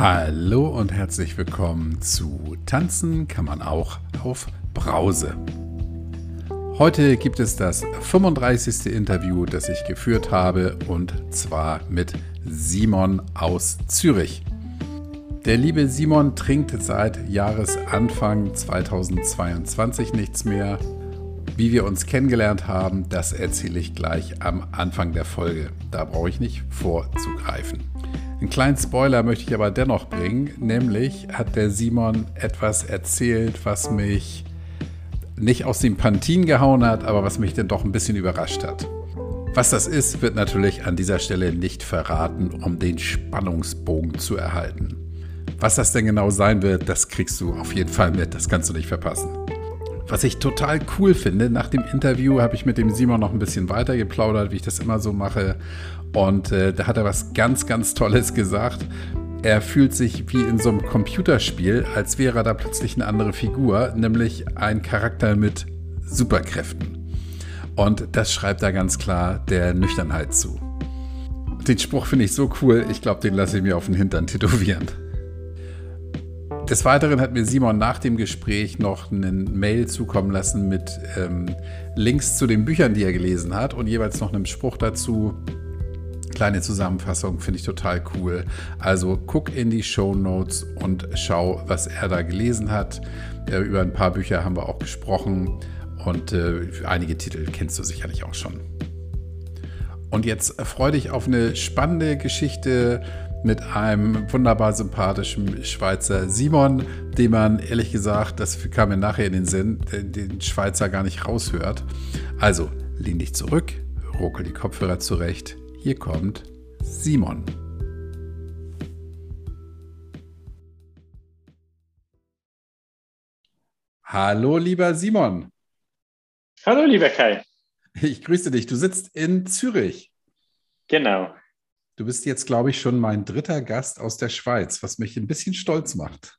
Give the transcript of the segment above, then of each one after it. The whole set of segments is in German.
Hallo und herzlich willkommen zu Tanzen kann man auch auf Brause. Heute gibt es das 35. Interview, das ich geführt habe und zwar mit Simon aus Zürich. Der liebe Simon trinkt seit Jahresanfang 2022 nichts mehr. Wie wir uns kennengelernt haben, das erzähle ich gleich am Anfang der Folge. Da brauche ich nicht vorzugreifen. Einen kleinen Spoiler möchte ich aber dennoch bringen, nämlich hat der Simon etwas erzählt, was mich nicht aus dem Pantin gehauen hat, aber was mich dann doch ein bisschen überrascht hat. Was das ist, wird natürlich an dieser Stelle nicht verraten, um den Spannungsbogen zu erhalten. Was das denn genau sein wird, das kriegst du auf jeden Fall mit, das kannst du nicht verpassen. Was ich total cool finde, nach dem Interview habe ich mit dem Simon noch ein bisschen weiter geplaudert, wie ich das immer so mache. Und äh, da hat er was ganz, ganz Tolles gesagt. Er fühlt sich wie in so einem Computerspiel, als wäre er da plötzlich eine andere Figur, nämlich ein Charakter mit Superkräften. Und das schreibt er ganz klar der Nüchternheit zu. Den Spruch finde ich so cool, ich glaube, den lasse ich mir auf den Hintern tätowieren. Des Weiteren hat mir Simon nach dem Gespräch noch einen Mail zukommen lassen mit ähm, Links zu den Büchern, die er gelesen hat und jeweils noch einem Spruch dazu. Kleine Zusammenfassung finde ich total cool. Also guck in die Show Notes und schau, was er da gelesen hat. Über ein paar Bücher haben wir auch gesprochen und äh, einige Titel kennst du sicherlich auch schon. Und jetzt freu dich auf eine spannende Geschichte mit einem wunderbar sympathischen Schweizer Simon, den man ehrlich gesagt, das kam mir nachher in den Sinn, den Schweizer gar nicht raushört. Also, lehn dich zurück, ruckel die Kopfhörer zurecht. Hier kommt Simon. Hallo, lieber Simon. Hallo, lieber Kai. Ich grüße dich. Du sitzt in Zürich. Genau. Du bist jetzt, glaube ich, schon mein dritter Gast aus der Schweiz, was mich ein bisschen stolz macht.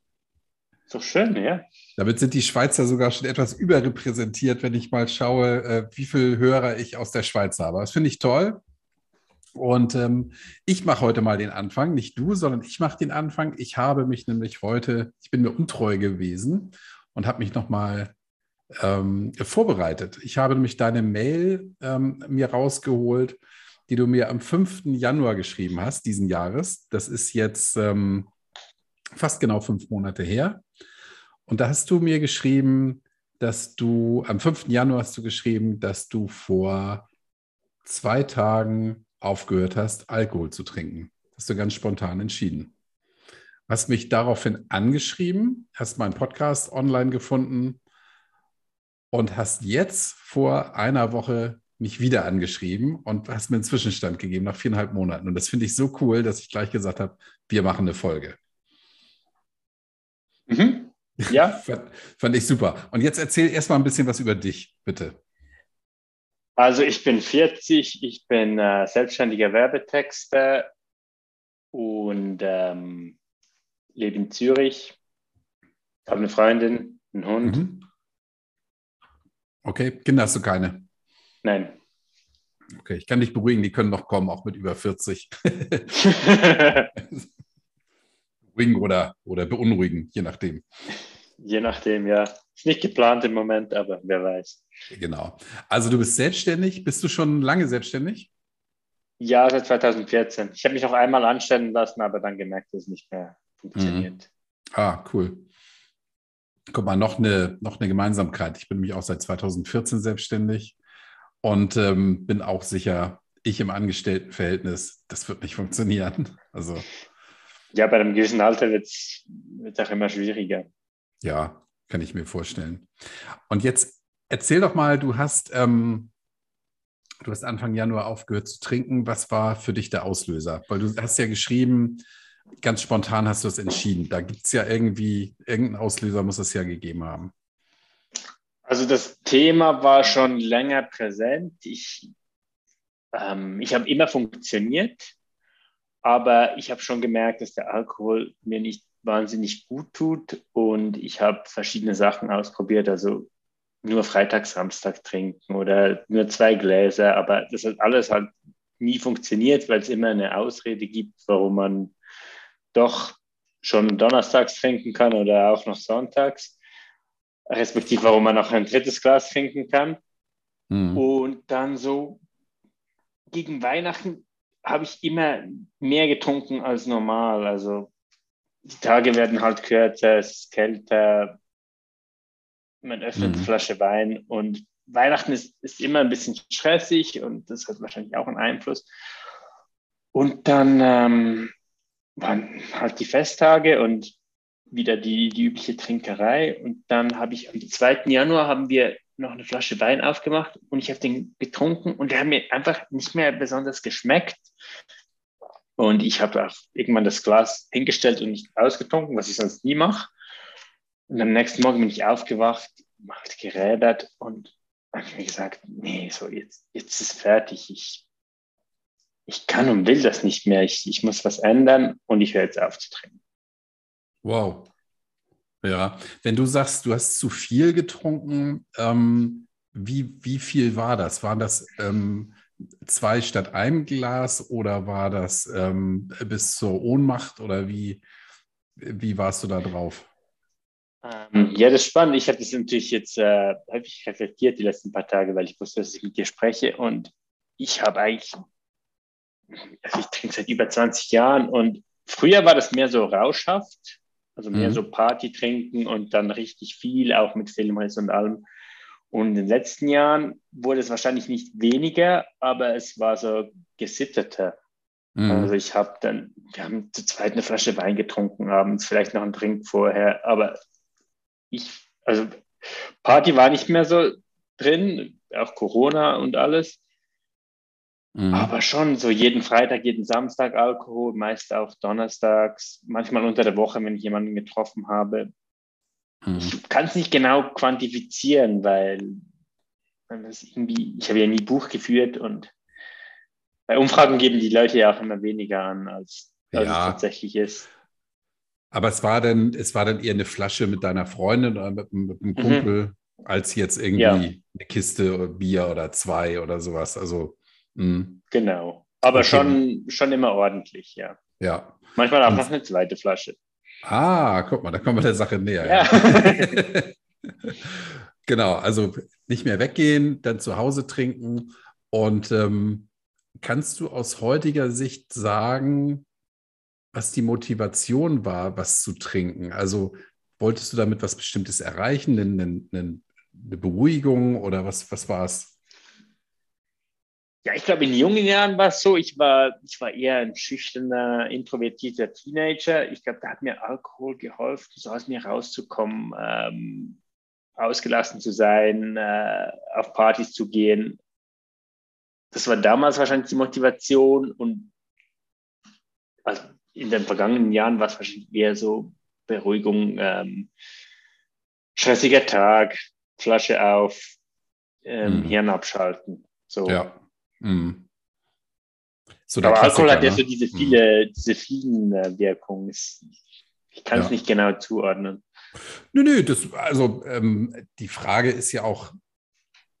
Doch schön, ja. Damit sind die Schweizer sogar schon etwas überrepräsentiert, wenn ich mal schaue, äh, wie viele Hörer ich aus der Schweiz habe. Das finde ich toll. Und ähm, ich mache heute mal den Anfang, nicht du, sondern ich mache den Anfang. Ich habe mich nämlich heute, ich bin mir untreu gewesen und habe mich nochmal ähm, vorbereitet. Ich habe nämlich deine Mail ähm, mir rausgeholt die du mir am 5. Januar geschrieben hast, diesen Jahres. Das ist jetzt ähm, fast genau fünf Monate her. Und da hast du mir geschrieben, dass du, am 5. Januar hast du geschrieben, dass du vor zwei Tagen aufgehört hast, Alkohol zu trinken. hast du ganz spontan entschieden. Hast mich daraufhin angeschrieben, hast meinen Podcast online gefunden und hast jetzt vor einer Woche mich wieder angeschrieben und hast mir einen Zwischenstand gegeben nach viereinhalb Monaten. Und das finde ich so cool, dass ich gleich gesagt habe, wir machen eine Folge. Mhm. Ja. fand, fand ich super. Und jetzt erzähl erstmal ein bisschen was über dich, bitte. Also ich bin 40, ich bin äh, selbstständiger Werbetexter und ähm, lebe in Zürich, habe eine Freundin, einen Hund. Mhm. Okay, Kinder hast du keine? Nein. Okay, ich kann dich beruhigen, die können noch kommen, auch mit über 40. Beruhigen oder, oder beunruhigen, je nachdem. Je nachdem, ja. Ist nicht geplant im Moment, aber wer weiß. Genau. Also du bist selbstständig. Bist du schon lange selbstständig? Ja, seit 2014. Ich habe mich noch einmal anstellen lassen, aber dann gemerkt, dass es nicht mehr funktioniert. Mhm. Ah, cool. Guck mal, noch eine, noch eine Gemeinsamkeit. Ich bin nämlich auch seit 2014 selbstständig. Und ähm, bin auch sicher, ich im Angestelltenverhältnis, das wird nicht funktionieren. Also. Ja, bei einem gewissen Alter wird es auch immer schwieriger. Ja, kann ich mir vorstellen. Und jetzt erzähl doch mal, du hast, ähm, du hast Anfang Januar aufgehört zu trinken. Was war für dich der Auslöser? Weil du hast ja geschrieben, ganz spontan hast du es entschieden. Da gibt es ja irgendwie, irgendeinen Auslöser muss es ja gegeben haben. Also das Thema war schon länger präsent. Ich, ähm, ich habe immer funktioniert, aber ich habe schon gemerkt, dass der Alkohol mir nicht wahnsinnig gut tut und ich habe verschiedene Sachen ausprobiert, also nur Freitag, Samstag trinken oder nur zwei Gläser, aber das hat alles halt nie funktioniert, weil es immer eine Ausrede gibt, warum man doch schon donnerstags trinken kann oder auch noch sonntags, respektive warum man noch ein drittes Glas trinken kann. Mhm. Und dann so gegen Weihnachten habe ich immer mehr getrunken als normal. Also die Tage werden halt kürzer, es ist kälter, man öffnet mhm. eine Flasche Wein und Weihnachten ist, ist immer ein bisschen stressig und das hat wahrscheinlich auch einen Einfluss. Und dann ähm, waren halt die Festtage und wieder die, die übliche Trinkerei. Und dann habe ich am 2. Januar haben wir noch eine Flasche Wein aufgemacht und ich habe den getrunken und der hat mir einfach nicht mehr besonders geschmeckt. Und ich habe irgendwann das Glas hingestellt und nicht ausgetrunken, was ich sonst nie mache. Und am nächsten Morgen bin ich aufgewacht, halt gerädert und habe mir gesagt, nee, so jetzt, jetzt ist fertig. Ich, ich kann und will das nicht mehr. Ich, ich muss was ändern und ich höre jetzt auf zu trinken. Wow. Ja, wenn du sagst, du hast zu viel getrunken, ähm, wie, wie viel war das? Waren das ähm, zwei statt einem Glas oder war das ähm, bis zur Ohnmacht oder wie, wie warst du da drauf? Ähm, ja, das ist spannend. Ich habe das natürlich jetzt äh, häufig reflektiert die letzten paar Tage, weil ich wusste, dass ich mit dir spreche und ich habe eigentlich, also ich trinke seit über 20 Jahren und früher war das mehr so rauschhaft also mehr mhm. so Party trinken und dann richtig viel, auch mit Filmriss und allem. Und in den letzten Jahren wurde es wahrscheinlich nicht weniger, aber es war so gesitteter. Mhm. Also ich habe dann, wir haben zu zweit eine Flasche Wein getrunken abends, vielleicht noch einen Drink vorher, aber ich, also Party war nicht mehr so drin, auch Corona und alles. Mhm. Aber schon so jeden Freitag, jeden Samstag Alkohol, meist auch donnerstags, manchmal unter der Woche, wenn ich jemanden getroffen habe. Mhm. Ich kann es nicht genau quantifizieren, weil ich habe ja nie Buch geführt und bei Umfragen geben die Leute ja auch immer weniger an, als, als ja. es tatsächlich ist. Aber es war dann, es war dann eher eine Flasche mit deiner Freundin oder mit, mit einem mhm. Kumpel, mhm. als jetzt irgendwie ja. eine Kiste Bier oder zwei oder sowas. Also Mhm. Genau. Aber okay. schon, schon immer ordentlich, ja. Ja. Manchmal auch noch eine zweite Flasche. Ah, guck mal, da kommen wir der Sache näher. Ja. genau, also nicht mehr weggehen, dann zu Hause trinken. Und ähm, kannst du aus heutiger Sicht sagen, was die Motivation war, was zu trinken? Also wolltest du damit was Bestimmtes erreichen, eine, eine, eine Beruhigung oder was, was war es? Ja, ich glaube, in jungen Jahren war es so, ich war, ich war eher ein schüchterner, introvertierter Teenager. Ich glaube, da hat mir Alkohol geholfen, so aus mir rauszukommen, ähm, ausgelassen zu sein, äh, auf Partys zu gehen. Das war damals wahrscheinlich die Motivation und also in den vergangenen Jahren war es wahrscheinlich eher so Beruhigung, ähm, stressiger Tag, Flasche auf, ähm, mhm. Hirn abschalten. So. Ja. Mhm. So Aber Alkohol hat ja ne? so diese, viele, mhm. diese vielen äh, Wirkungen. Ich kann es ja. nicht genau zuordnen. Nö, nö, das, also ähm, die Frage ist ja auch,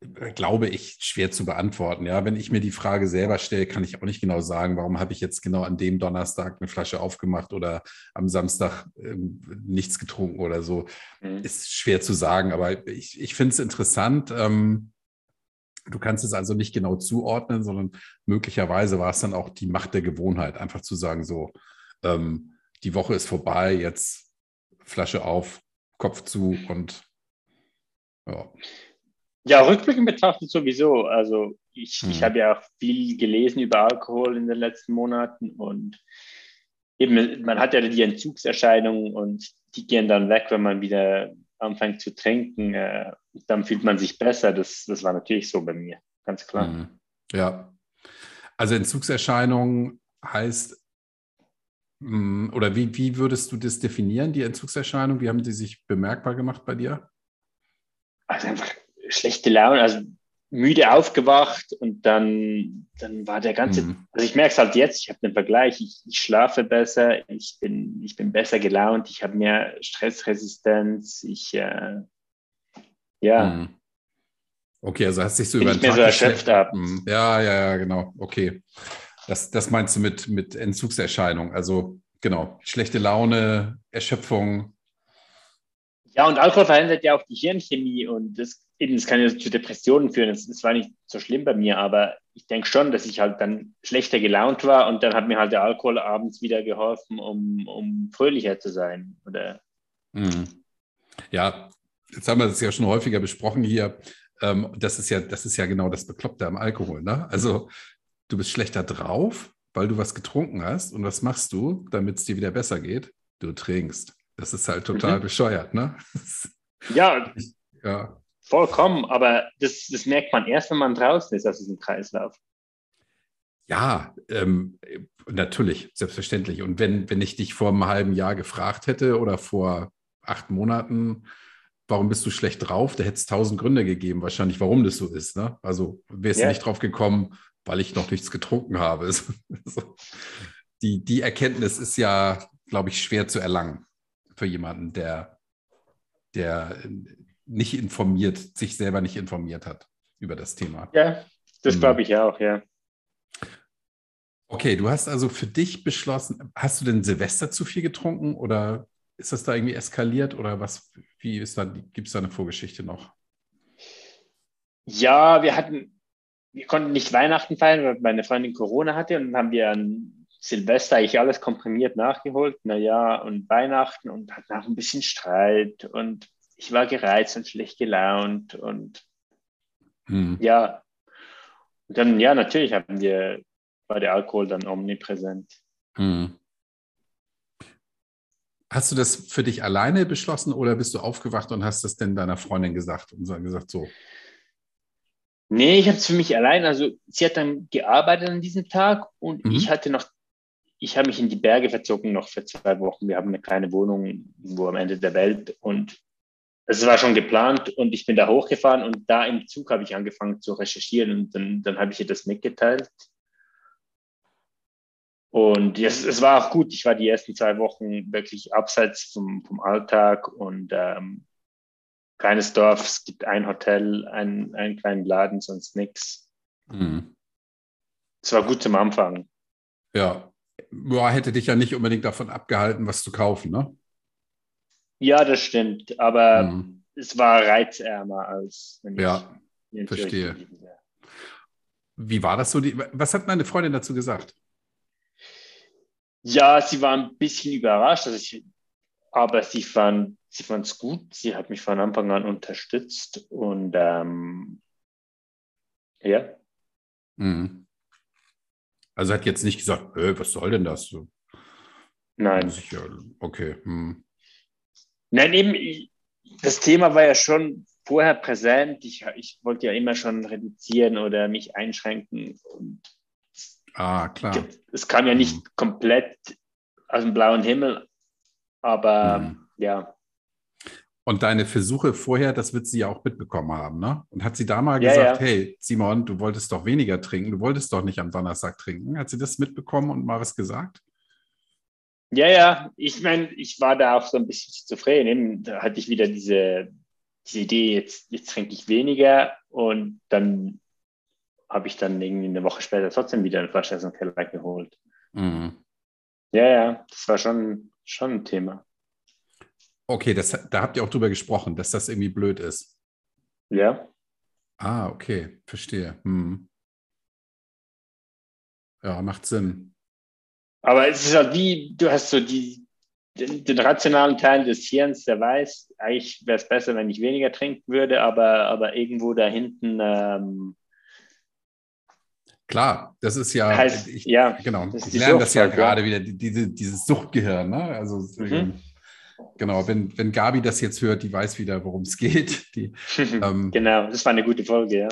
äh, glaube ich, schwer zu beantworten. Ja, wenn ich mir die Frage selber stelle, kann ich auch nicht genau sagen, warum habe ich jetzt genau an dem Donnerstag eine Flasche aufgemacht oder am Samstag ähm, nichts getrunken oder so. Mhm. Ist schwer zu sagen, aber ich, ich finde es interessant. Ähm, Du kannst es also nicht genau zuordnen, sondern möglicherweise war es dann auch die Macht der Gewohnheit, einfach zu sagen, so, ähm, die Woche ist vorbei, jetzt Flasche auf, Kopf zu und ja. Ja, rückblickend betrachtet sowieso. Also ich, hm. ich habe ja auch viel gelesen über Alkohol in den letzten Monaten und eben, man hat ja die Entzugserscheinungen und die gehen dann weg, wenn man wieder anfängt zu trinken, äh, dann fühlt man sich besser. Das, das war natürlich so bei mir, ganz klar. Mhm. Ja. Also Entzugserscheinung heißt, mm, oder wie, wie würdest du das definieren, die Entzugserscheinung? Wie haben die sich bemerkbar gemacht bei dir? Also einfach schlechte Laune, also müde aufgewacht und dann, dann war der ganze, mhm. also ich merke es halt jetzt, ich habe einen Vergleich, ich, ich, schlafe besser, ich bin, ich bin besser gelaunt, ich habe mehr Stressresistenz, ich, äh, ja. Mhm. Okay, also hast dich so bin über den Tag so erschöpft ab. Mhm. Ja, ja, ja, genau, okay. Das, das meinst du mit, mit Entzugserscheinung, also genau, schlechte Laune, Erschöpfung. Ja, und Alkohol verändert ja auch die Hirnchemie und das, eben, das kann ja zu Depressionen führen. Das war nicht so schlimm bei mir, aber ich denke schon, dass ich halt dann schlechter gelaunt war und dann hat mir halt der Alkohol abends wieder geholfen, um, um fröhlicher zu sein. Oder? Mhm. Ja, jetzt haben wir das ja schon häufiger besprochen hier. Ähm, das, ist ja, das ist ja genau das Bekloppte am Alkohol. Ne? Also du bist schlechter drauf, weil du was getrunken hast. Und was machst du, damit es dir wieder besser geht? Du trinkst. Das ist halt total mhm. bescheuert, ne? Ja, ja, vollkommen. Aber das, das merkt man erst, wenn man draußen ist aus diesem Kreislauf. Ja, ähm, natürlich, selbstverständlich. Und wenn, wenn ich dich vor einem halben Jahr gefragt hätte oder vor acht Monaten, warum bist du schlecht drauf? Da hätte es tausend Gründe gegeben, wahrscheinlich, warum das so ist. Ne? Also wärst du nicht drauf gekommen, weil ich noch nichts getrunken habe. die, die Erkenntnis ist ja, glaube ich, schwer zu erlangen für jemanden, der, der nicht informiert, sich selber nicht informiert hat über das Thema. Ja, das mhm. glaube ich auch, ja. Okay, du hast also für dich beschlossen, hast du denn Silvester zu viel getrunken oder ist das da irgendwie eskaliert oder was, wie ist da, gibt es da eine Vorgeschichte noch? Ja, wir hatten, wir konnten nicht Weihnachten feiern, weil meine Freundin Corona hatte und dann haben wir an Silvester eigentlich alles komprimiert nachgeholt, Neujahr und Weihnachten und hatten auch ein bisschen Streit und ich war gereizt und schlecht gelaunt und hm. ja. Und dann, ja, natürlich haben wir, war der Alkohol dann omnipräsent. Hm. Hast du das für dich alleine beschlossen oder bist du aufgewacht und hast das denn deiner Freundin gesagt und gesagt so? Nee, ich habe es für mich allein. Also sie hat dann gearbeitet an diesem Tag und mhm. ich hatte noch ich habe mich in die Berge verzogen noch für zwei Wochen. Wir haben eine kleine Wohnung wo am Ende der Welt und es war schon geplant und ich bin da hochgefahren und da im Zug habe ich angefangen zu recherchieren und dann, dann habe ich ihr das mitgeteilt. Und es, es war auch gut. Ich war die ersten zwei Wochen wirklich abseits vom, vom Alltag und ähm, kleines Dorf. Es gibt ein Hotel, ein, einen kleinen Laden, sonst nichts. Mhm. Es war gut zum Anfang. Ja, ja, hätte dich ja nicht unbedingt davon abgehalten, was zu kaufen, ne? Ja, das stimmt. Aber mhm. es war reizärmer als wenn ja, ich verstehe. Wie war das so? Die, was hat meine Freundin dazu gesagt? Ja, sie war ein bisschen überrascht, also ich, aber sie fand sie es gut. Sie hat mich von Anfang an unterstützt und ähm, ja. Mhm. Also hat jetzt nicht gesagt, was soll denn das? Nein. Okay. Hm. Nein, eben, das Thema war ja schon vorher präsent. Ich, ich wollte ja immer schon reduzieren oder mich einschränken. Und ah, klar. Es kam ja nicht hm. komplett aus dem blauen Himmel, aber hm. ja. Und deine Versuche vorher, das wird sie ja auch mitbekommen haben, ne? Und hat sie da mal ja, gesagt, ja. hey, Simon, du wolltest doch weniger trinken, du wolltest doch nicht am Donnerstag trinken. Hat sie das mitbekommen und mal was gesagt? Ja, ja, ich meine, ich war da auch so ein bisschen zufrieden. Da hatte ich wieder diese, diese Idee, jetzt, jetzt trinke ich weniger und dann habe ich dann irgendwie eine Woche später trotzdem wieder eine Flasche aus dem Keller geholt. Mhm. Ja, ja, das war schon, schon ein Thema. Okay, das, da habt ihr auch drüber gesprochen, dass das irgendwie blöd ist. Ja. Ah, okay, verstehe. Hm. Ja, macht Sinn. Aber es ist halt wie, du hast so die, den, den rationalen Teil des Hirns, der weiß, eigentlich wäre es besser, wenn ich weniger trinken würde, aber, aber irgendwo da hinten. Ähm, Klar, das ist ja, heißt, ich, ja genau, ich lerne das ja gerade wieder, diese, dieses Suchtgehirn. Ne? Also mhm. Genau, wenn, wenn Gabi das jetzt hört, die weiß wieder, worum es geht. Die, ähm, genau, das war eine gute Folge, ja.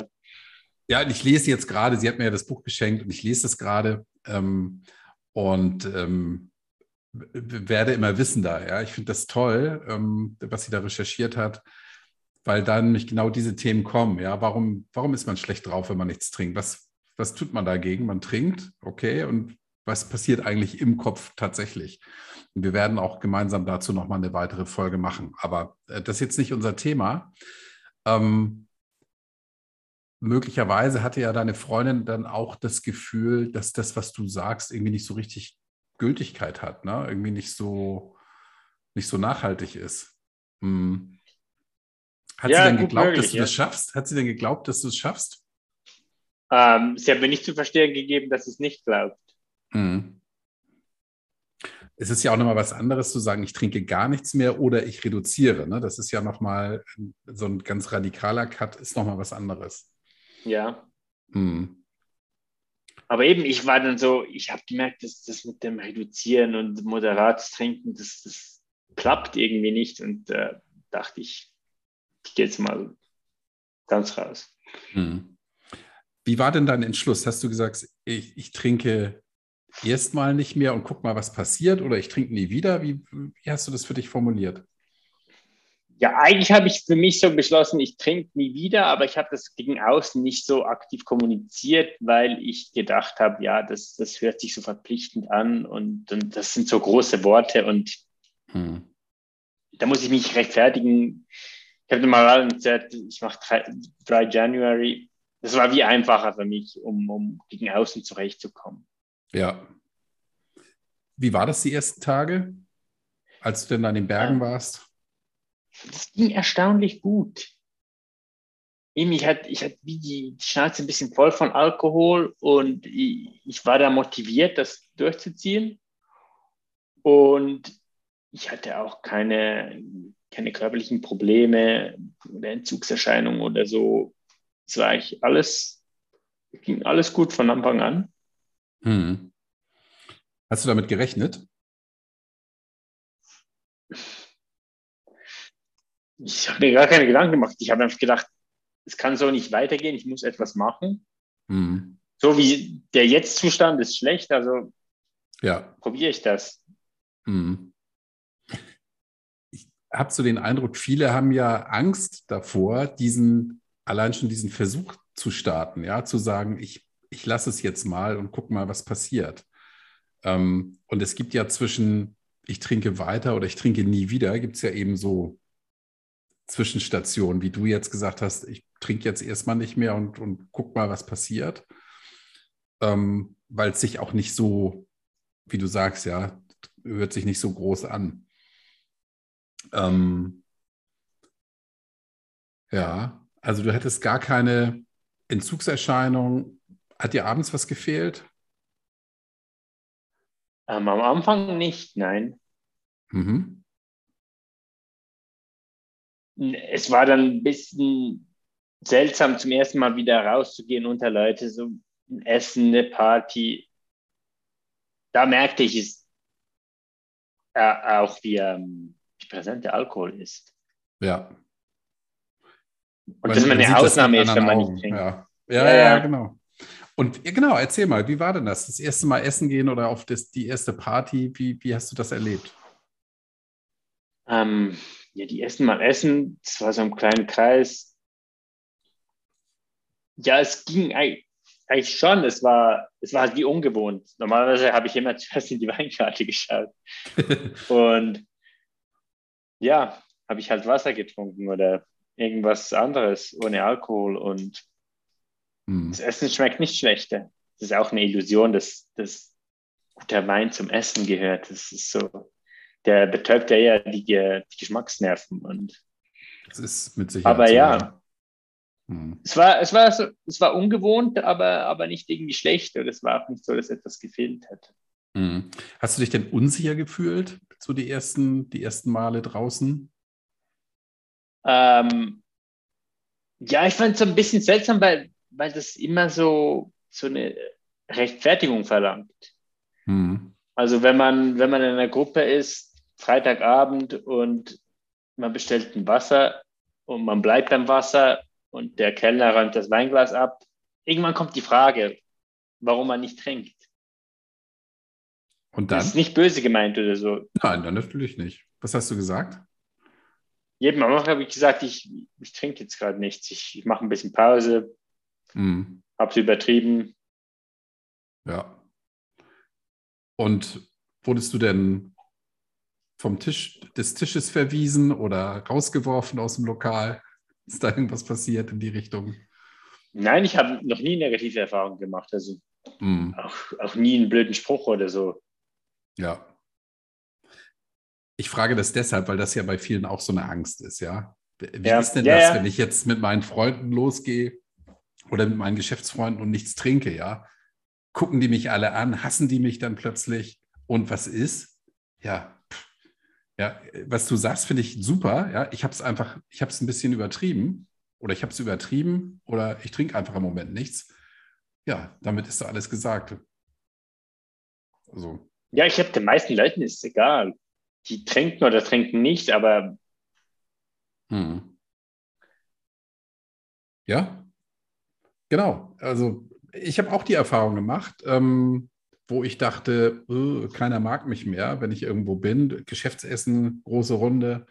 Ja, ich lese jetzt gerade, sie hat mir ja das Buch geschenkt und ich lese das gerade ähm, und ähm, werde immer wissender. Ja, ich finde das toll, ähm, was sie da recherchiert hat, weil dann nämlich genau diese Themen kommen. Ja, warum, warum ist man schlecht drauf, wenn man nichts trinkt? Was, was tut man dagegen? Man trinkt, okay, und was passiert eigentlich im Kopf tatsächlich? Und wir werden auch gemeinsam dazu nochmal eine weitere Folge machen. Aber äh, das ist jetzt nicht unser Thema. Ähm, möglicherweise hatte ja deine Freundin dann auch das Gefühl, dass das, was du sagst, irgendwie nicht so richtig Gültigkeit hat, ne? irgendwie nicht so, nicht so nachhaltig ist. Hm. Hat ja, sie denn geglaubt, möglich, dass du ja. das schaffst? Hat sie denn geglaubt, dass du es schaffst? Ähm, sie hat mir nicht zu verstehen gegeben, dass sie es nicht glaubt. Hm. Es ist ja auch nochmal was anderes zu sagen, ich trinke gar nichts mehr oder ich reduziere. Ne? Das ist ja nochmal so ein ganz radikaler Cut, ist nochmal was anderes. Ja. Hm. Aber eben, ich war dann so, ich habe gemerkt, dass das mit dem Reduzieren und moderates Trinken, das, das klappt irgendwie nicht und äh, dachte ich, ich gehe jetzt mal ganz raus. Hm. Wie war denn dein Entschluss? Hast du gesagt, ich, ich trinke erstmal nicht mehr und guck mal, was passiert oder ich trinke nie wieder? Wie, wie hast du das für dich formuliert? Ja, eigentlich habe ich für mich so beschlossen, ich trinke nie wieder, aber ich habe das gegen außen nicht so aktiv kommuniziert, weil ich gedacht habe, ja, das, das hört sich so verpflichtend an und, und das sind so große Worte und hm. da muss ich mich rechtfertigen. Ich habe mal gesagt, ich mache 3 January. Das war wie einfacher für mich, um, um gegen außen zurechtzukommen. Ja. Wie war das die ersten Tage, als du denn an den Bergen ja. warst? Das ging erstaunlich gut. Ich hatte, ich hatte wie die Schnauze ein bisschen voll von Alkohol und ich, ich war da motiviert, das durchzuziehen. Und ich hatte auch keine, keine körperlichen Probleme oder Entzugserscheinungen oder so. Es war eigentlich alles, ging alles gut von Anfang an. Hm. Hast du damit gerechnet? Ich habe mir gar keine Gedanken gemacht. Ich habe einfach gedacht, es kann so nicht weitergehen, ich muss etwas machen. Hm. So wie der Jetzt-Zustand ist schlecht, also ja. probiere ich das. Hm. Ich habe so den Eindruck, viele haben ja Angst davor, diesen, allein schon diesen Versuch zu starten, ja, zu sagen, ich ich lasse es jetzt mal und guck mal, was passiert. Ähm, und es gibt ja zwischen ich trinke weiter oder ich trinke nie wieder, gibt es ja eben so Zwischenstationen, wie du jetzt gesagt hast, ich trinke jetzt erstmal nicht mehr und, und guck mal, was passiert. Ähm, Weil es sich auch nicht so, wie du sagst, ja, hört sich nicht so groß an. Ähm, ja, also du hättest gar keine Entzugserscheinung hat dir abends was gefehlt? Ähm, am Anfang nicht, nein. Mhm. Es war dann ein bisschen seltsam, zum ersten Mal wieder rauszugehen unter Leute, so ein Essen, eine Party. Da merkte ich es äh, auch, wie, ähm, wie präsent der Alkohol ist. Ja. Und man, dass man eine Ausnahme ist, wenn man Augen. nicht trinkt. Ja. Ja, ja, ja, genau. Und genau, erzähl mal, wie war denn das? Das erste Mal essen gehen oder auf das, die erste Party, wie, wie hast du das erlebt? Ähm, ja, die ersten Mal essen, das war so ein kleiner Kreis. Ja, es ging eigentlich schon, es war, es war halt wie ungewohnt. Normalerweise habe ich immer zuerst in die Weinkarte geschaut. Und ja, habe ich halt Wasser getrunken oder irgendwas anderes ohne Alkohol und hm. Das Essen schmeckt nicht schlechter. Das ist auch eine Illusion, dass, dass guter Wein zum Essen gehört. Das ist so, der betäubt ja eher die, die Geschmacksnerven. Und, das ist mit Sicherheit. Aber so, ja. Hm. Es, war, es, war so, es war ungewohnt, aber, aber nicht irgendwie schlecht. Oder es war auch nicht so, dass etwas gefehlt hat. Hm. Hast du dich denn unsicher gefühlt, so die ersten, die ersten Male draußen? Ähm, ja, ich fand es so ein bisschen seltsam, weil weil das immer so, so eine Rechtfertigung verlangt. Mhm. Also wenn man, wenn man in einer Gruppe ist, Freitagabend und man bestellt ein Wasser und man bleibt beim Wasser und der Kellner räumt das Weinglas ab, irgendwann kommt die Frage, warum man nicht trinkt. Und dann? Das ist nicht böse gemeint oder so. Nein, dann natürlich nicht. Was hast du gesagt? Jedem Mal habe ich gesagt, ich, ich trinke jetzt gerade nichts. Ich, ich mache ein bisschen Pause, Mhm. Hab's übertrieben. Ja. Und wurdest du denn vom Tisch des Tisches verwiesen oder rausgeworfen aus dem Lokal? Ist da irgendwas passiert in die Richtung? Nein, ich habe noch nie negative Erfahrungen gemacht. Also mhm. auch, auch nie einen blöden Spruch oder so. Ja. Ich frage das deshalb, weil das ja bei vielen auch so eine Angst ist, ja. Wie ja. ist denn ja, das, ja. wenn ich jetzt mit meinen Freunden losgehe oder mit meinen Geschäftsfreunden und nichts trinke, ja? Gucken die mich alle an, hassen die mich dann plötzlich und was ist? Ja, ja, was du sagst, finde ich super. Ja, ich habe es einfach, ich habe es ein bisschen übertrieben oder ich habe es übertrieben oder ich trinke einfach im Moment nichts. Ja, damit ist da alles gesagt. Also. Ja, ich habe den meisten Leuten ist es egal. Die trinken oder trinken nicht, aber. Hm. Ja, genau. Also ich habe auch die Erfahrung gemacht. Ähm, wo ich dachte, oh, keiner mag mich mehr, wenn ich irgendwo bin. Geschäftsessen, große Runde.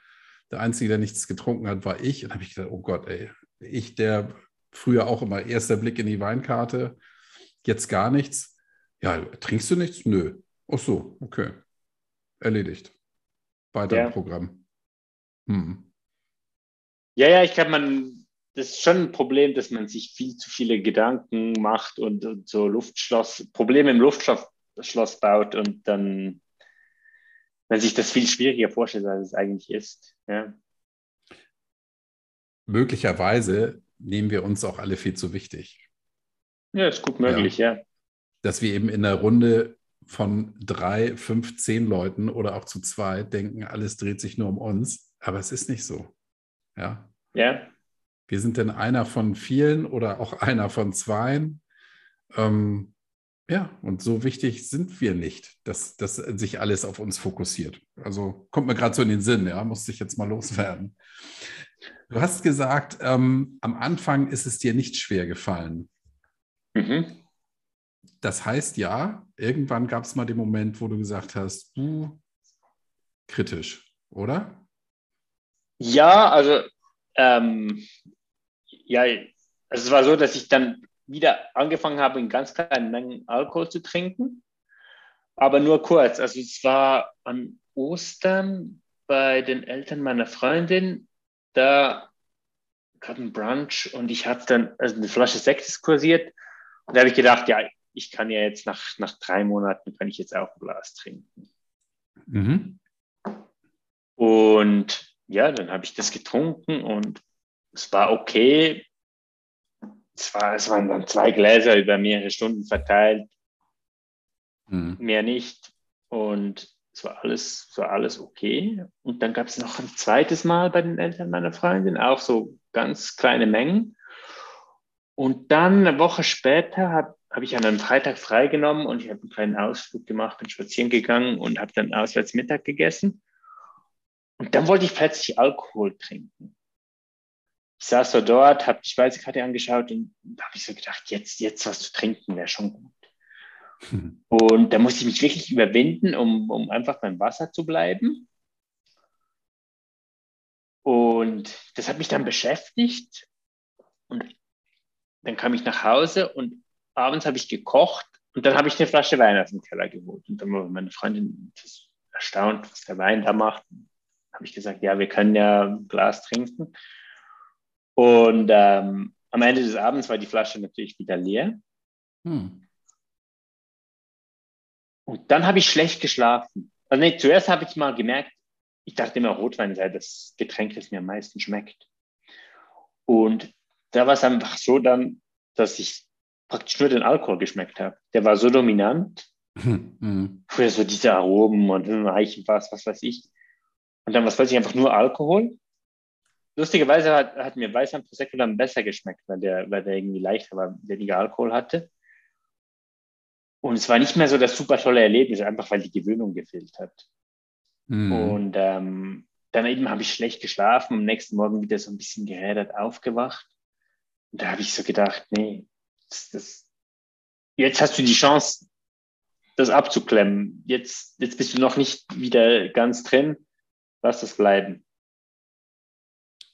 Der Einzige, der nichts getrunken hat, war ich. Und habe ich gedacht, oh Gott, ey, ich, der früher auch immer erster Blick in die Weinkarte, jetzt gar nichts. Ja, trinkst du nichts? Nö. Ach so, okay. Erledigt. Weiter ja. im Programm. Hm. Ja, ja, ich glaube, man, das ist schon ein Problem, dass man sich viel zu viele Gedanken macht und, und so Luftschloss, Probleme im Luftschloss baut und dann man sich das viel schwieriger vorstellt, als es eigentlich ist. Ja. Möglicherweise nehmen wir uns auch alle viel zu wichtig. Ja, ist gut möglich, ja. ja. Dass wir eben in der Runde von drei, fünf, zehn Leuten oder auch zu zwei denken, alles dreht sich nur um uns, aber es ist nicht so. Ja. Ja. Wir sind denn einer von vielen oder auch einer von zweien. Ähm, ja, und so wichtig sind wir nicht, dass, dass sich alles auf uns fokussiert. Also kommt mir gerade so in den Sinn, ja, musste ich jetzt mal loswerden. Du hast gesagt, ähm, am Anfang ist es dir nicht schwer gefallen. Mhm. Das heißt ja, irgendwann gab es mal den Moment, wo du gesagt hast, du kritisch, oder? Ja, also ähm, ja, also es war so, dass ich dann wieder angefangen habe, in ganz kleinen Mengen Alkohol zu trinken, aber nur kurz. Also es war an Ostern bei den Eltern meiner Freundin, da gab ein Brunch und ich hatte dann also eine Flasche Sekt diskursiert und da habe ich gedacht, ja, ich kann ja jetzt nach, nach drei Monaten, kann ich jetzt auch ein Glas trinken. Mhm. Und ja, dann habe ich das getrunken und es war okay. Es, war, es waren dann zwei Gläser über mehrere Stunden verteilt, mhm. mehr nicht. Und es war alles, es war alles okay. Und dann gab es noch ein zweites Mal bei den Eltern meiner Freundin, auch so ganz kleine Mengen. Und dann eine Woche später habe hab ich an einem Freitag freigenommen und ich habe einen kleinen Ausflug gemacht, bin spazieren gegangen und habe dann auswärts Mittag gegessen. Und dann wollte ich plötzlich Alkohol trinken ich saß so dort, habe die Speisekarte angeschaut und da habe ich so gedacht, jetzt, jetzt was zu trinken wäre schon gut. Hm. Und da musste ich mich wirklich überwinden, um, um einfach beim Wasser zu bleiben. Und das hat mich dann beschäftigt. Und dann kam ich nach Hause und abends habe ich gekocht und dann habe ich eine Flasche Wein aus dem Keller geholt. Und dann war meine Freundin erstaunt, was der Wein da macht. Habe ich gesagt, ja, wir können ja ein Glas trinken. Und ähm, am Ende des Abends war die Flasche natürlich wieder leer. Hm. Und dann habe ich schlecht geschlafen. Also nee, zuerst habe ich mal gemerkt, ich dachte immer, Rotwein sei das Getränk, das mir am meisten schmeckt. Und da war es einfach so dann, dass ich praktisch nur den Alkohol geschmeckt habe. Der war so dominant. Hm. Früher so diese Aromen und Eichenfass, was weiß ich. Und dann was weiß ich, einfach nur Alkohol. Lustigerweise hat, hat mir Weißwein Prosecco dann besser geschmeckt, weil der, weil der irgendwie leichter war, weniger Alkohol hatte. Und es war nicht mehr so das super tolle Erlebnis, einfach weil die Gewöhnung gefehlt hat. Mhm. Und ähm, dann eben habe ich schlecht geschlafen, am nächsten Morgen wieder so ein bisschen gerädert aufgewacht. Und da habe ich so gedacht, nee, das, das, jetzt hast du die Chance, das abzuklemmen. Jetzt, jetzt bist du noch nicht wieder ganz drin. Lass das bleiben.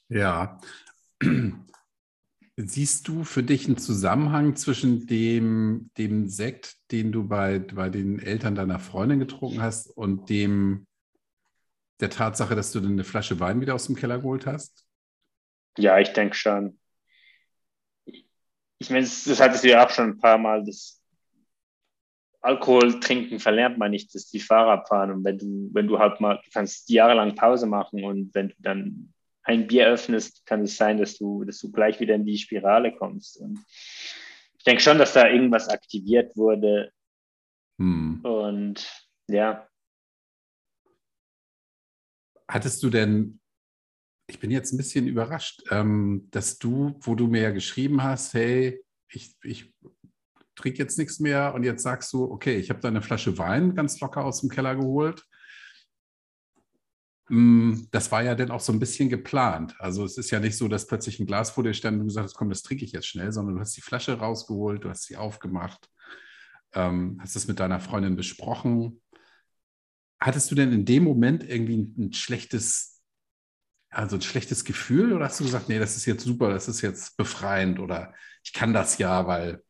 Ja. Siehst du für dich einen Zusammenhang zwischen dem, dem Sekt, den du bei, bei den Eltern deiner Freundin getrunken hast, und dem der Tatsache, dass du dann eine Flasche Wein wieder aus dem Keller geholt hast? Ja, ich denke schon. Ich meine, das, das hattest du ja auch schon ein paar Mal, dass Alkohol trinken verlernt man nicht, das ist die Fahrradfahren. Und wenn du, wenn du halt mal, du kannst jahrelang Pause machen und wenn du dann ein Bier öffnest, kann es sein, dass du, dass du gleich wieder in die Spirale kommst. Und ich denke schon, dass da irgendwas aktiviert wurde. Hm. Und ja. Hattest du denn, ich bin jetzt ein bisschen überrascht, ähm, dass du, wo du mir ja geschrieben hast, hey, ich, ich trinke jetzt nichts mehr und jetzt sagst du, okay, ich habe da eine Flasche Wein ganz locker aus dem Keller geholt. Hm, das war ja dann auch so ein bisschen geplant. Also es ist ja nicht so, dass plötzlich ein Glas vor dir stand und du gesagt hast, komm, das trinke ich jetzt schnell, sondern du hast die Flasche rausgeholt, du hast sie aufgemacht, ähm, hast es mit deiner Freundin besprochen. Hattest du denn in dem Moment irgendwie ein, ein schlechtes, also ein schlechtes Gefühl oder hast du gesagt, nee, das ist jetzt super, das ist jetzt befreiend oder ich kann das ja, weil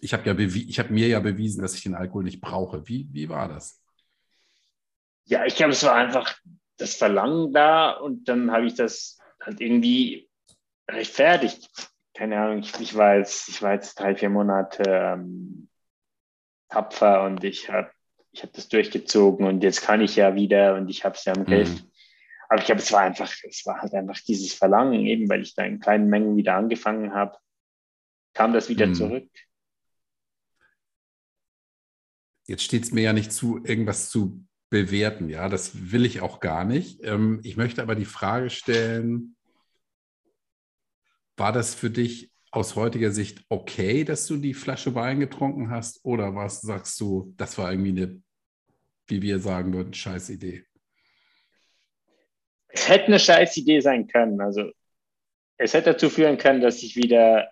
ich habe ja ich habe mir ja bewiesen, dass ich den Alkohol nicht brauche. Wie, wie war das? Ja, ich glaube, es war einfach das Verlangen da und dann habe ich das halt irgendwie rechtfertigt. Keine Ahnung, ich, ich, war, jetzt, ich war jetzt drei, vier Monate ähm, tapfer und ich habe ich hab das durchgezogen und jetzt kann ich ja wieder und ich habe es ja im Griff. Mhm. Aber ich glaube, es war einfach, es war halt einfach dieses Verlangen, eben weil ich da in kleinen Mengen wieder angefangen habe, kam das wieder mhm. zurück. Jetzt steht es mir ja nicht zu, irgendwas zu bewerten, ja, das will ich auch gar nicht. Ähm, ich möchte aber die Frage stellen, war das für dich aus heutiger Sicht okay, dass du die Flasche Wein getrunken hast oder was sagst du, das war irgendwie eine, wie wir sagen würden, scheiß Idee? Es hätte eine scheiß Idee sein können. Also es hätte dazu führen können, dass ich wieder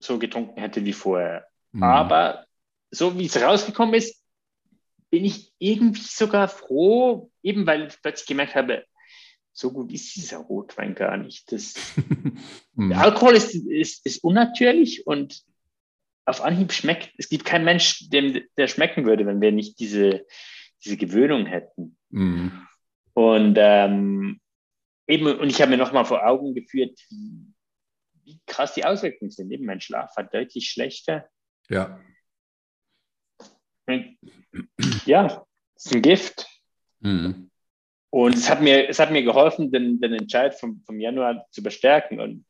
so getrunken hätte wie vorher. Mhm. Aber so wie es rausgekommen ist, bin ich irgendwie sogar froh, eben weil ich plötzlich gemerkt habe, so gut ist dieser Rotwein gar nicht. Das, mhm. Der Alkohol ist, ist, ist unnatürlich und auf Anhieb schmeckt, es gibt keinen Mensch, dem der schmecken würde, wenn wir nicht diese, diese Gewöhnung hätten. Mhm. Und ähm, eben, und ich habe mir nochmal vor Augen geführt, wie, wie krass die Auswirkungen sind. Eben mein Schlaf war deutlich schlechter. Ja. Ja, es ist ein Gift. Mhm. Und es hat mir, es hat mir geholfen, den, den Entscheid vom, vom Januar zu bestärken und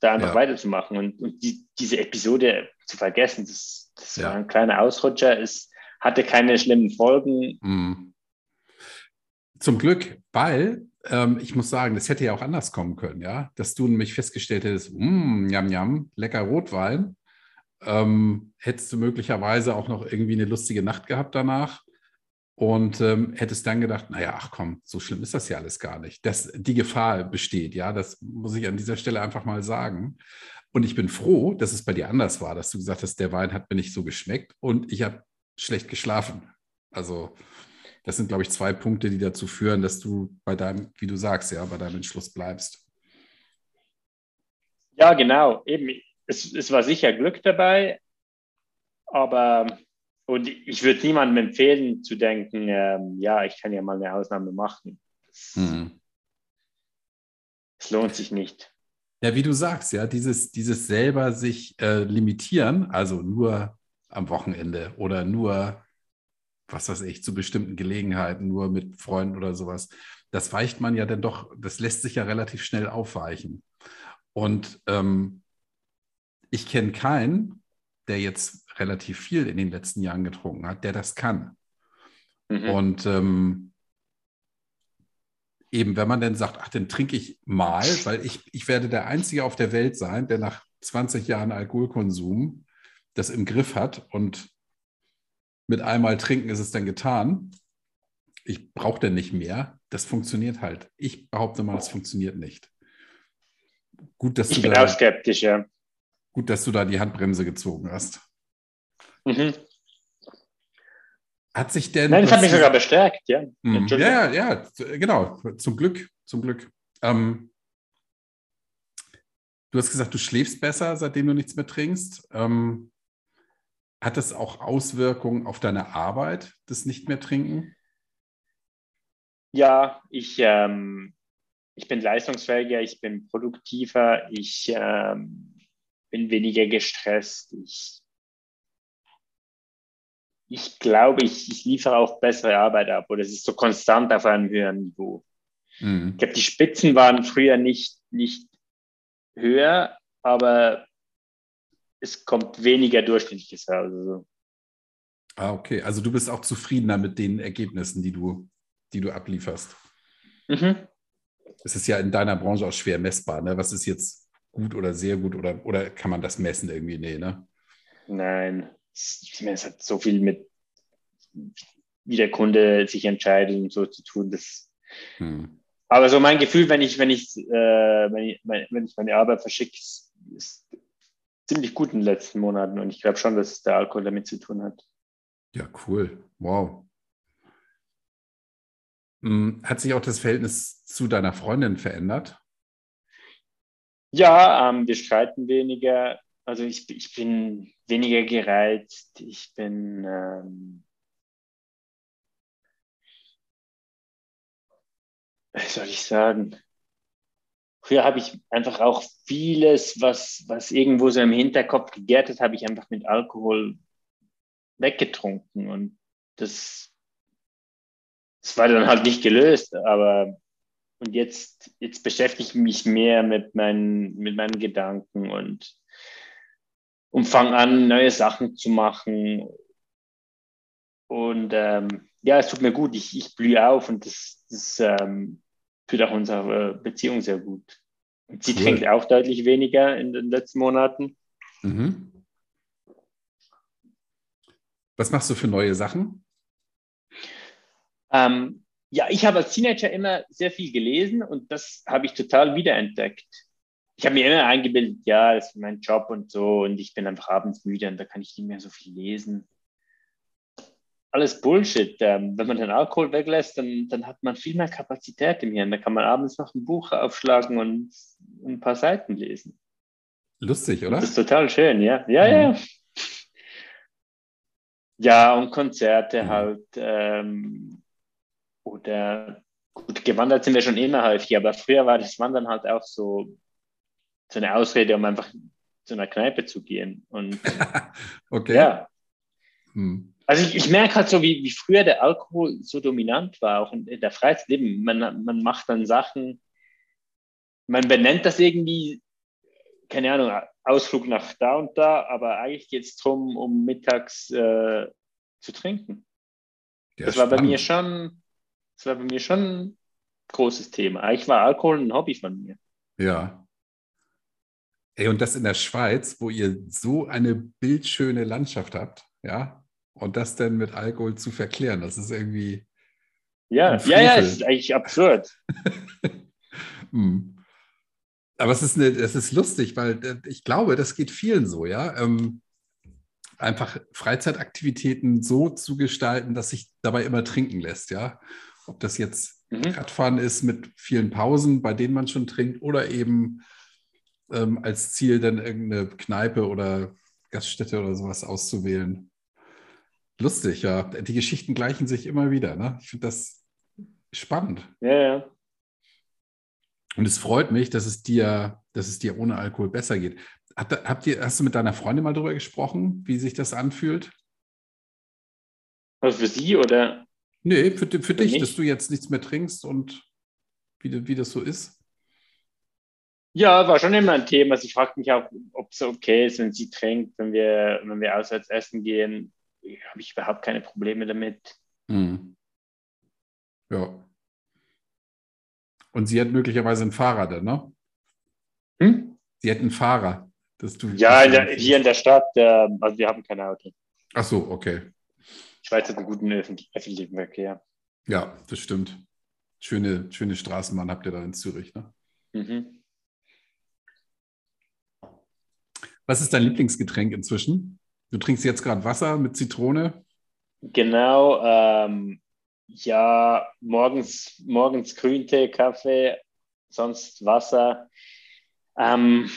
da einfach ja. weiterzumachen und, und die, diese Episode zu vergessen. Das, das ja. war ein kleiner Ausrutscher. Es hatte keine schlimmen Folgen. Mhm. Zum Glück, weil ähm, ich muss sagen, das hätte ja auch anders kommen können, ja, dass du nämlich festgestellt hättest, mmm, jam, jam, lecker Rotwein ähm, hättest du möglicherweise auch noch irgendwie eine lustige Nacht gehabt danach und ähm, hättest dann gedacht, naja, ach komm, so schlimm ist das ja alles gar nicht. Das, die Gefahr besteht, ja, das muss ich an dieser Stelle einfach mal sagen. Und ich bin froh, dass es bei dir anders war, dass du gesagt hast, der Wein hat mir nicht so geschmeckt und ich habe schlecht geschlafen. Also das sind, glaube ich, zwei Punkte, die dazu führen, dass du bei deinem, wie du sagst, ja, bei deinem Entschluss bleibst. Ja, genau. Eben, es, es war sicher Glück dabei, aber und ich würde niemandem empfehlen zu denken, ähm, ja, ich kann ja mal eine Ausnahme machen. Es mhm. lohnt sich nicht. Ja, wie du sagst, ja, dieses, dieses selber sich äh, limitieren, also nur am Wochenende oder nur, was weiß ich, zu bestimmten Gelegenheiten, nur mit Freunden oder sowas, das weicht man ja dann doch, das lässt sich ja relativ schnell aufweichen. Und ähm, ich kenne keinen, der jetzt relativ viel in den letzten Jahren getrunken hat, der das kann. Mhm. Und ähm, eben, wenn man dann sagt, ach, dann trinke ich mal, weil ich, ich werde der Einzige auf der Welt sein, der nach 20 Jahren Alkoholkonsum das im Griff hat und mit einmal trinken ist es dann getan. Ich brauche dann nicht mehr. Das funktioniert halt. Ich behaupte mal, es funktioniert nicht. Gut, dass ich du bin da, auch skeptisch, ja. Gut, dass du da die Handbremse gezogen hast. Mhm. Hat sich denn. Nein, das hat mich sogar bestärkt, ja. Mhm. Ja, ja, genau. Zum Glück, zum Glück. Ähm, du hast gesagt, du schläfst besser, seitdem du nichts mehr trinkst. Ähm, hat das auch Auswirkungen auf deine Arbeit, das nicht mehr trinken? Ja, ich, ähm, ich bin leistungsfähiger, ich bin produktiver, ich ähm, bin weniger gestresst, ich ich glaube, ich, ich liefere auch bessere Arbeit ab oder es ist so konstant auf einem höheren Niveau. Mhm. Ich glaube, die Spitzen waren früher nicht, nicht höher, aber es kommt weniger Durchschnittliches raus. Also. Ah, okay. Also du bist auch zufriedener mit den Ergebnissen, die du, die du ablieferst. Mhm. Es ist ja in deiner Branche auch schwer messbar. Ne? Was ist jetzt gut oder sehr gut oder, oder kann man das messen irgendwie? Nee, ne? Nein. Es hat so viel mit, wie der Kunde sich entscheidet und so zu tun. Das, hm. Aber so mein Gefühl, wenn ich, wenn ich, äh, wenn ich, wenn ich meine Arbeit verschicke, ist, ist ziemlich gut in den letzten Monaten und ich glaube schon, dass der Alkohol damit zu tun hat. Ja, cool. Wow. Hm, hat sich auch das Verhältnis zu deiner Freundin verändert? Ja, ähm, wir streiten weniger. Also ich, ich bin weniger gereizt. Ich bin ähm, was soll ich sagen? Früher habe ich einfach auch vieles, was, was irgendwo so im Hinterkopf gegärt hat, habe ich einfach mit Alkohol weggetrunken. Und das, das war dann halt nicht gelöst. Aber und jetzt, jetzt beschäftige ich mich mehr mit meinen, mit meinen Gedanken und, und fange an, neue Sachen zu machen. Und ähm, ja, es tut mir gut, ich, ich blühe auf und das, das ähm, tut auch unserer Beziehung sehr gut. Und sie cool. trinkt auch deutlich weniger in den letzten Monaten. Mhm. Was machst du für neue Sachen? Ähm, ja, ich habe als Teenager immer sehr viel gelesen und das habe ich total wiederentdeckt. Ich habe mir immer eingebildet, ja, das ist mein Job und so und ich bin einfach abends müde und da kann ich nicht mehr so viel lesen alles Bullshit. Ähm, wenn man den Alkohol weglässt, dann, dann hat man viel mehr Kapazität im Hirn. Da kann man abends noch ein Buch aufschlagen und ein paar Seiten lesen. Lustig, oder? Das ist total schön, ja. Ja, mhm. ja. Ja, und Konzerte mhm. halt. Ähm, oder gut, gewandert sind wir schon immer häufig, aber früher war das Wandern halt auch so, so eine Ausrede, um einfach zu einer Kneipe zu gehen. Und okay. Ja. Hm. Also ich, ich merke halt so, wie, wie früher der Alkohol so dominant war, auch in, in der Freizeitleben. Man, man macht dann Sachen, man benennt das irgendwie, keine Ahnung, Ausflug nach da und da, aber eigentlich geht es darum, um mittags äh, zu trinken. Ja, das war bei mir schon, das war bei mir schon ein großes Thema. Eigentlich war Alkohol ein Hobby von mir. Ja. Ey, und das in der Schweiz, wo ihr so eine bildschöne Landschaft habt, ja, und das dann mit Alkohol zu verklären, das ist irgendwie. Ja, ja, ja, ist eigentlich absurd. hm. Aber es ist, eine, es ist lustig, weil äh, ich glaube, das geht vielen so, ja. Ähm, einfach Freizeitaktivitäten so zu gestalten, dass sich dabei immer trinken lässt, ja. Ob das jetzt mhm. Radfahren ist mit vielen Pausen, bei denen man schon trinkt, oder eben ähm, als Ziel dann irgendeine Kneipe oder Gaststätte oder sowas auszuwählen. Lustig, ja. Die Geschichten gleichen sich immer wieder. Ne? Ich finde das spannend. Ja, ja. Und es freut mich, dass es dir, dass es dir ohne Alkohol besser geht. Hat, habt ihr, hast du mit deiner Freundin mal darüber gesprochen, wie sich das anfühlt? Also für sie oder? Nee, für, für, für dich, mich? dass du jetzt nichts mehr trinkst und wie, wie das so ist. Ja, war schon immer ein Thema. Also ich frage mich auch, ob es okay ist, wenn sie trinkt, wenn wir, wenn wir auswärts essen gehen habe ich überhaupt keine Probleme damit. Mhm. Ja. Und sie hat möglicherweise ein Fahrrad, ne? Hm? Sie hat einen Fahrer. Dass du, ja, in der, hier in der Stadt, äh, also wir haben kein Auto. Ach so, okay. Schweiz hat einen guten öffentlichen Verkehr. Ja, das stimmt. Schöne, schöne Straßenbahn habt ihr da in Zürich, ne? Mhm. Was ist dein Lieblingsgetränk inzwischen? Du trinkst jetzt gerade Wasser mit Zitrone? Genau, ähm, ja, morgens, morgens Grüntee, Kaffee, sonst Wasser. Ähm,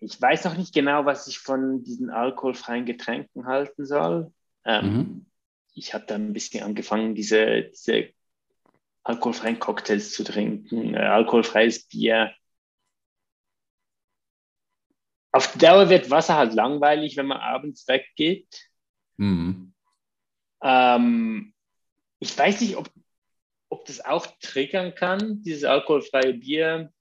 ich weiß noch nicht genau, was ich von diesen alkoholfreien Getränken halten soll. Ähm, mhm. Ich habe dann ein bisschen angefangen, diese, diese alkoholfreien Cocktails zu trinken, äh, alkoholfreies Bier auf Dauer wird Wasser halt langweilig, wenn man abends weggeht. Mhm. Ähm, ich weiß nicht, ob, ob das auch triggern kann, dieses alkoholfreie Bier.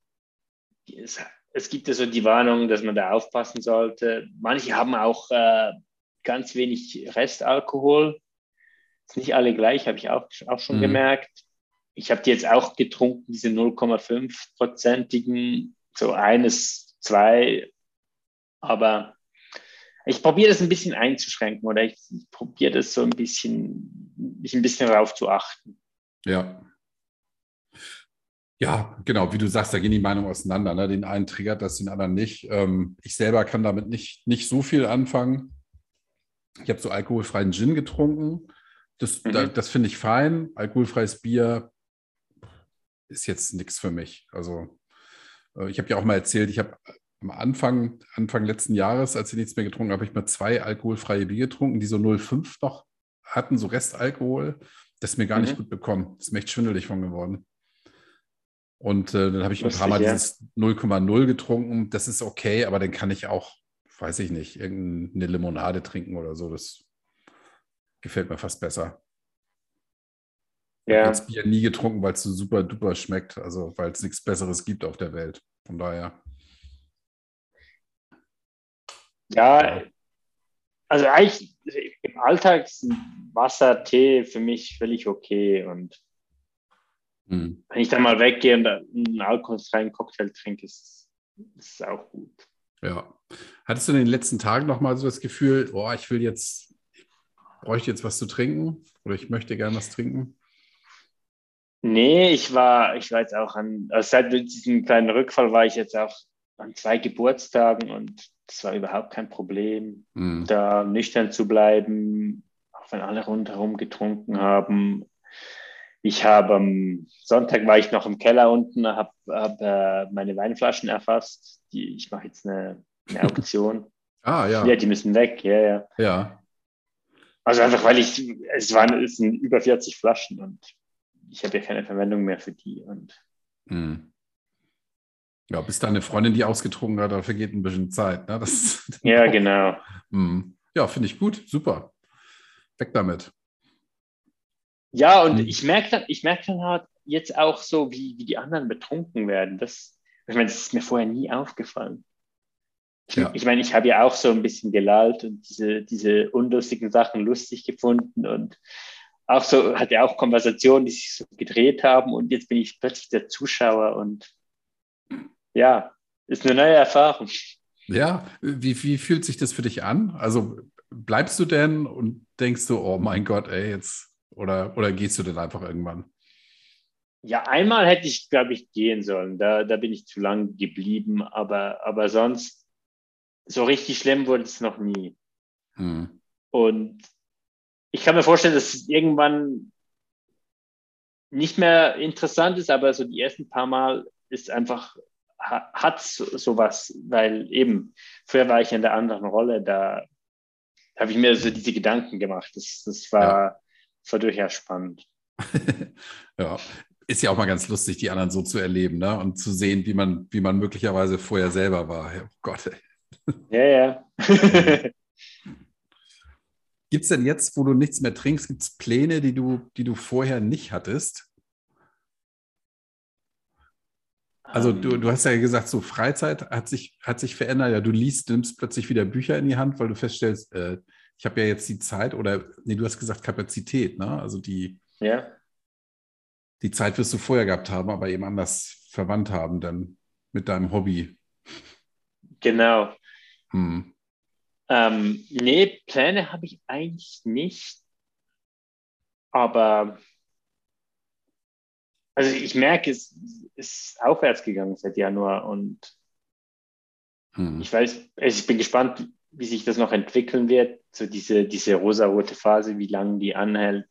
Es, es gibt ja so die Warnung, dass man da aufpassen sollte. Manche haben auch äh, ganz wenig Restalkohol. Nicht alle gleich, habe ich auch, auch schon mhm. gemerkt. Ich habe die jetzt auch getrunken, diese 0,5-prozentigen, so eines, zwei. Aber ich probiere das ein bisschen einzuschränken oder ich, ich probiere das so ein bisschen, mich ein bisschen darauf zu achten. Ja. Ja, genau, wie du sagst, da gehen die Meinungen auseinander. Ne? Den einen triggert das, den anderen nicht. Ähm, ich selber kann damit nicht, nicht so viel anfangen. Ich habe so alkoholfreien Gin getrunken. Das, mhm. da, das finde ich fein. Alkoholfreies Bier ist jetzt nichts für mich. Also äh, ich habe ja auch mal erzählt, ich habe am Anfang, Anfang letzten Jahres, als ich nichts mehr getrunken habe, habe ich mal zwei alkoholfreie Bier getrunken, die so 0,5 noch hatten, so Restalkohol. Das ist mir gar mhm. nicht gut bekommen. Das ist mir echt schwindelig von geworden. Und äh, dann habe ich ein paar Mal ja. dieses 0,0 getrunken. Das ist okay, aber dann kann ich auch, weiß ich nicht, irgendeine Limonade trinken oder so. Das gefällt mir fast besser. Ja. Ich habe das Bier nie getrunken, weil es so super duper schmeckt. Also, weil es nichts Besseres gibt auf der Welt. Von daher. Ja, also eigentlich im Alltag ist Wasser, Tee für mich völlig okay. Und hm. wenn ich dann mal weggehe und einen alkoholfreien Cocktail trinke, ist es auch gut. Ja. Hattest du in den letzten Tagen noch mal so das Gefühl, oh, ich will jetzt, bräuchte jetzt was zu trinken oder ich möchte gerne was trinken? Nee, ich war, ich war jetzt auch an, also seit diesem kleinen Rückfall war ich jetzt auch an zwei Geburtstagen und es war überhaupt kein Problem, mhm. da nüchtern zu bleiben, auch wenn alle rundherum getrunken haben. Ich habe am Sonntag war ich noch im Keller unten, habe hab, äh, meine Weinflaschen erfasst. Die, ich mache jetzt eine, eine Auktion. ah, ja. Ja, die müssen weg, ja, ja. Ja. Also einfach, weil ich, es waren, es sind über 40 Flaschen und ich habe ja keine Verwendung mehr für die. Und mhm. Ja, bis deine Freundin die ausgetrunken hat, da vergeht ein bisschen Zeit. Ne? Das, ja, genau. Hm. Ja, finde ich gut. Super. Weg damit. Ja, und hm. ich merke dann, ich merke dann halt jetzt auch so, wie, wie die anderen betrunken werden. Das, ich meine, das ist mir vorher nie aufgefallen. Ich, ja. ich meine, ich habe ja auch so ein bisschen gelallt und diese, diese unlustigen Sachen lustig gefunden und auch so, hatte auch Konversationen, die sich so gedreht haben und jetzt bin ich plötzlich der Zuschauer und ja, ist eine neue Erfahrung. Ja, wie, wie fühlt sich das für dich an? Also bleibst du denn und denkst du, oh mein Gott, ey, jetzt, oder, oder gehst du denn einfach irgendwann? Ja, einmal hätte ich, glaube ich, gehen sollen. Da, da bin ich zu lang geblieben, aber, aber sonst so richtig schlimm wurde es noch nie. Hm. Und ich kann mir vorstellen, dass es irgendwann nicht mehr interessant ist, aber so die ersten paar Mal ist einfach hat sowas, weil eben, früher war ich in der anderen Rolle, da habe ich mir so diese Gedanken gemacht. Das, das war, ja. war durchaus spannend. ja, ist ja auch mal ganz lustig, die anderen so zu erleben ne? und zu sehen, wie man, wie man möglicherweise vorher selber war. Oh Gott. Ey. Ja, ja. gibt es denn jetzt, wo du nichts mehr trinkst, gibt es Pläne, die du, die du vorher nicht hattest? Also du, du hast ja gesagt, so Freizeit hat sich, hat sich verändert. Ja, du liest, nimmst plötzlich wieder Bücher in die Hand, weil du feststellst, äh, ich habe ja jetzt die Zeit oder, nee, du hast gesagt Kapazität, ne? Also die, ja. die Zeit wirst du vorher gehabt haben, aber eben anders verwandt haben dann mit deinem Hobby. Genau. Hm. Ähm, nee, Pläne habe ich eigentlich nicht. Aber also ich merke, es ist aufwärts gegangen seit Januar und hm. ich weiß, also ich bin gespannt, wie sich das noch entwickeln wird, so diese, diese rosarote Phase, wie lange die anhält.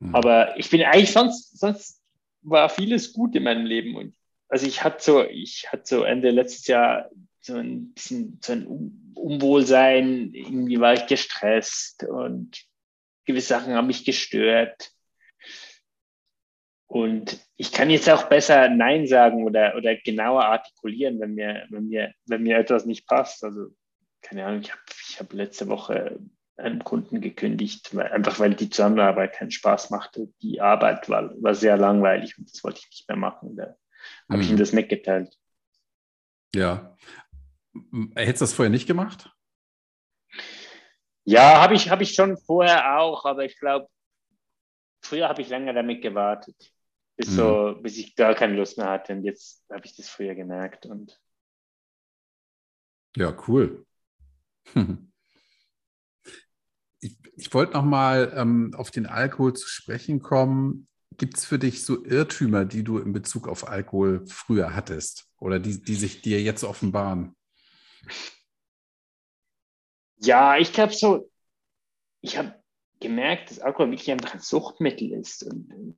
Hm. Aber ich bin eigentlich sonst, sonst war vieles gut in meinem Leben und also ich hatte so, ich hatte so Ende letztes Jahr so ein bisschen so ein Unwohlsein, irgendwie war ich gestresst und gewisse Sachen haben mich gestört. Und ich kann jetzt auch besser Nein sagen oder, oder genauer artikulieren, wenn mir, wenn, mir, wenn mir etwas nicht passt. Also, keine Ahnung, ich habe ich hab letzte Woche einem Kunden gekündigt, weil, einfach weil die Zusammenarbeit keinen Spaß machte. Die Arbeit war, war sehr langweilig und das wollte ich nicht mehr machen. Da habe ich ihm mhm. das mitgeteilt. Ja. Hättest du das vorher nicht gemacht? Ja, habe ich, hab ich schon vorher auch, aber ich glaube, früher habe ich länger damit gewartet, bis, mhm. so, bis ich gar keine Lust mehr hatte. Und jetzt habe ich das früher gemerkt. Und ja, cool. Ich, ich wollte noch mal ähm, auf den Alkohol zu sprechen kommen. Gibt es für dich so Irrtümer, die du in Bezug auf Alkohol früher hattest oder die, die sich dir jetzt offenbaren? Ja, ich glaube so, ich habe gemerkt, dass Alkohol wirklich einfach ein Suchtmittel ist und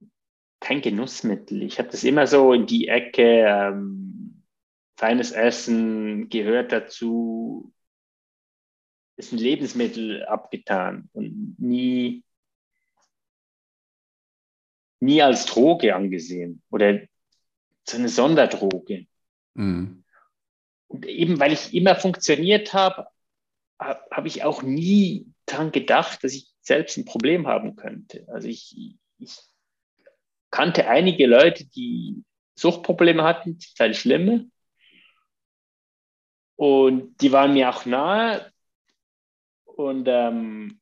kein Genussmittel. Ich habe das immer so in die Ecke, ähm, feines Essen gehört dazu, ist ein Lebensmittel abgetan und nie, nie als Droge angesehen oder so eine Sonderdroge. Mhm. Und eben weil ich immer funktioniert habe, habe ich auch nie daran gedacht, dass ich selbst ein Problem haben könnte. Also ich, ich kannte einige Leute, die Suchtprobleme hatten, zum Teil schlimme. Und die waren mir auch nahe. Und ähm,